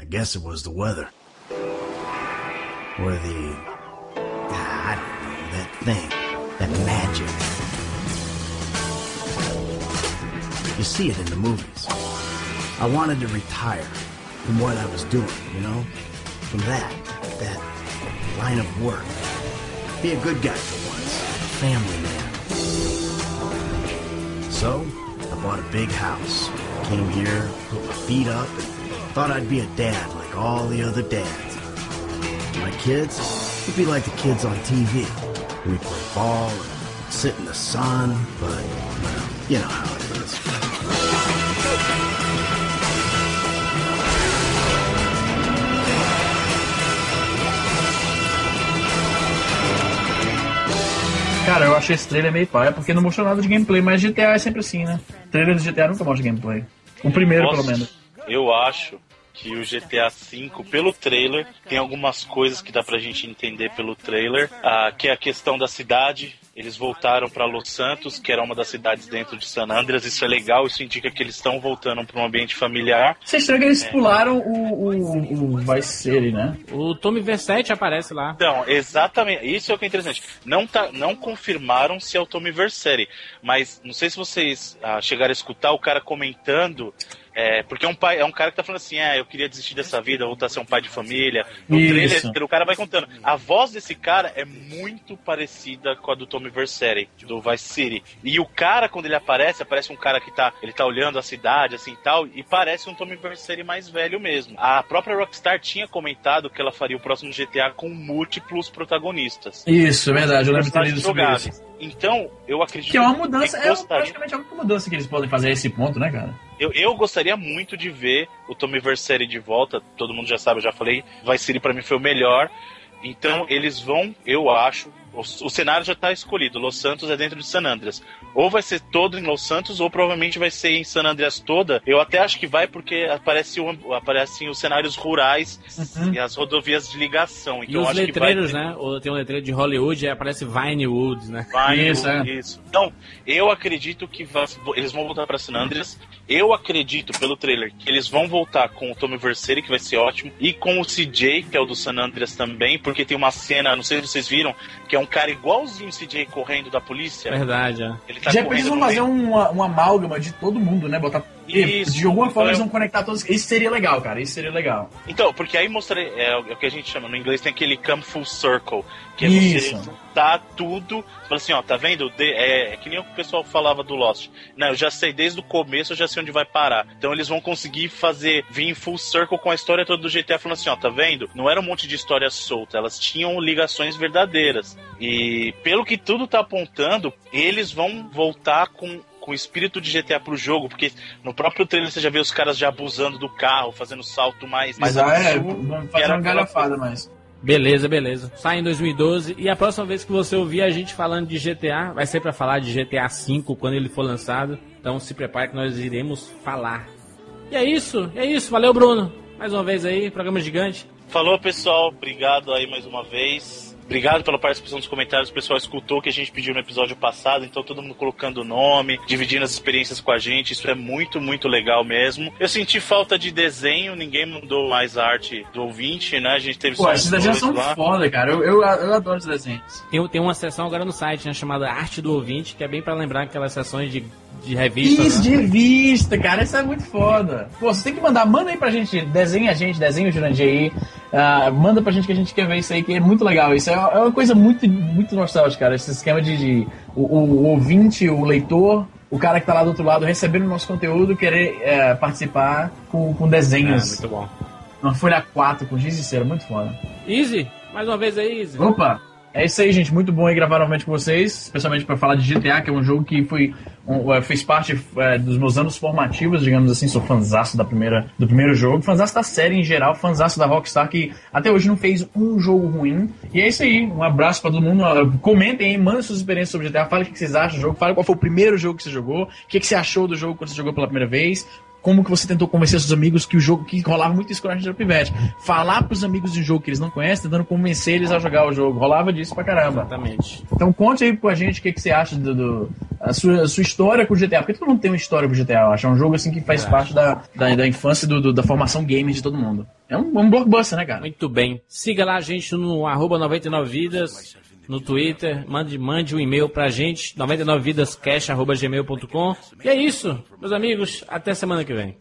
I guess it was the weather. Or the. ah, I don't know, that thing. That magic. You see it in the movies. I wanted to retire from what I was doing, you know? From that, that line of work. Be a good guy for once. Family man. So, I bought a big house. Came here, put my feet up, and thought I'd be a dad like all the other dads. My kids would be like the kids on TV. We'd play ball and sit in the sun, but, well, you know how it is. Cara, eu achei esse trailer meio paia, porque não mostrou nada de gameplay, mas GTA é sempre assim, né? Trailer do GTA nunca mostra gameplay. O primeiro, pelo menos. Eu acho que o GTA V, pelo trailer, tem algumas coisas que dá pra gente entender pelo trailer, ah, que é a questão da cidade. Eles voltaram pra Los Santos, que era uma das cidades dentro de San Andreas. Isso é legal, isso indica que eles estão voltando para um ambiente familiar. Você estranho que eles É. pularam o, o, o Vice City, né? O Tommy Versetti aparece lá. Então, exatamente. Isso é o que é interessante. Não, tá, não confirmaram se é o Tommy Vercetti, mas não sei se vocês ah, chegaram a escutar o cara comentando. É, porque é um, pai, é um cara que tá falando assim: é, eu queria desistir dessa vida, voltar a ser um pai de família. No Isso. trailer, o cara vai contando. A voz desse cara é muito parecida com a do Tommy Vercetti, do Vice City. E o cara, quando ele aparece, aparece um cara que tá, ele tá olhando a cidade, assim e tal, e parece um Tommy Vercetti mais velho mesmo. A própria Rockstar tinha comentado que ela faria o próximo GTA com múltiplos protagonistas. Isso, é verdade, eu lembro de ter lido sobre Jogáveis. isso. Então, eu acredito Que é uma mudança, é praticamente a única mudança que eles podem fazer a esse ponto, né, cara? Eu, eu gostaria muito de ver o Tommy Vercetti de volta. Todo mundo já sabe, eu já falei. Vice City pra mim foi o melhor. Então eles vão, eu acho. O, o cenário já tá escolhido. Los Santos é dentro de San Andreas. Ou vai ser todo em Los Santos, ou provavelmente vai ser em San Andreas toda. Eu até acho que vai porque aparece o- aparecem os cenários rurais e as rodovias de ligação. E Então os acho letreiros, que vai né? Ou Tem um letreiro de Hollywood e aparece Vinewood, né? Vai, Isso, é. isso. Então, eu acredito que va- eles vão voltar pra San Andreas. Eu acredito, pelo trailer, que eles vão voltar com o Tommy Vercetti, que vai ser ótimo, e com o CJ, que é o do San Andreas também, porque tem uma cena, não sei se vocês viram, que é um cara igualzinho o CJ correndo da polícia. Verdade, é. Ele tá Já vão no fazer uma, uma amálgama de todo mundo, né? Botar. Isso. De alguma forma Então, eles vão conectar todos. Isso seria legal, cara. Isso seria legal. Então, porque aí mostrei, é, o que a gente chama, no inglês tem aquele come full circle, que é Isso. você juntar tudo, fala assim, ó, tá vendo? De- é, é que nem o pessoal falava do Lost. Não, eu já sei desde o começo, eu já sei onde vai parar. Então eles vão conseguir fazer, vir em full circle com a história toda do GTA, falando assim, ó, tá vendo? Não era um monte de história solta, elas tinham ligações verdadeiras. E pelo que tudo tá apontando, eles vão voltar com com o espírito de GTA pro jogo, porque no próprio trailer você já vê os caras já abusando do carro, fazendo salto mais, mais Mas é, que fazer era uma aquela galhafada, mas. Beleza, beleza. Sai em 2012 e a próxima vez que você ouvir a gente falando de GTA, vai ser pra falar de GTA V quando ele for lançado. Então se prepare que nós iremos falar. E é isso, é isso. Valeu, Bruno. Mais uma vez aí, programa gigante. Falou, pessoal. Obrigado aí mais uma vez. Obrigado pela participação dos comentários. O pessoal escutou o que a gente pediu no episódio passado, então todo mundo colocando o nome, dividindo as experiências com a gente. Isso é muito, muito legal mesmo. Eu senti falta de desenho, ninguém mandou mais arte do ouvinte, né? A gente teve Pô, só esses desenhos são lá. foda, cara. Eu, eu, eu adoro esses desenhos. Tem, tem uma seção agora no site né, chamada Arte do Ouvinte, que é bem pra lembrar aquelas sessões de, de revista. Isso, né? de revista, cara, isso é muito foda. Pô, você tem que mandar, manda aí pra gente, desenha a gente, desenha o Jurandir aí. ah, manda pra gente que a gente quer ver isso aí, que é muito legal. Isso é, é uma coisa muito, muito nostálgica, cara. Esse esquema de, de o, o ouvinte, o leitor, o cara que tá lá do outro lado recebendo o nosso conteúdo, querer é, participar com, com É, desenhos. muito bom. Uma folha 4 com giz e cera, muito foda. Easy, mais uma vez aí, Easy. Opa! É isso aí, gente. Muito bom aí gravar novamente com vocês, especialmente para falar de GTA, que é um jogo que foi, um, eh, fez parte eh, dos meus anos formativos, digamos assim. Sou fanzaço da primeira, do primeiro jogo, fanzaço da série em geral, fanzaço da Rockstar, que até hoje não fez um jogo ruim. E é isso aí. Um abraço para todo mundo. Ah, Comentem aí, mandem suas experiências sobre GTA, falem o que vocês acham do jogo, falem qual foi o primeiro jogo que você jogou, o que você achou do jogo quando você jogou pela primeira vez. Como que você tentou convencer seus amigos que o jogo que rolava muito isso quando a gente era pivete. Falar pros amigos de um jogo que eles não conhecem, tentando convencer eles a jogar o jogo. Rolava disso pra caramba. Exatamente. Então conte aí com a gente o que, que você acha do, do- a, sua, a sua história com o GTA. Porque todo mundo tem uma história com o GTA, eu acho. É um jogo assim que faz parte da, da, da infância e do, do- da formação gamer de todo mundo. É um, é um blockbuster, né, cara? Muito bem. Siga lá a gente no arroba 99vidas, no Twitter, mande, mande um e-mail pra gente, 99vidascash.gmail.com. E é isso, meus amigos, até semana que vem.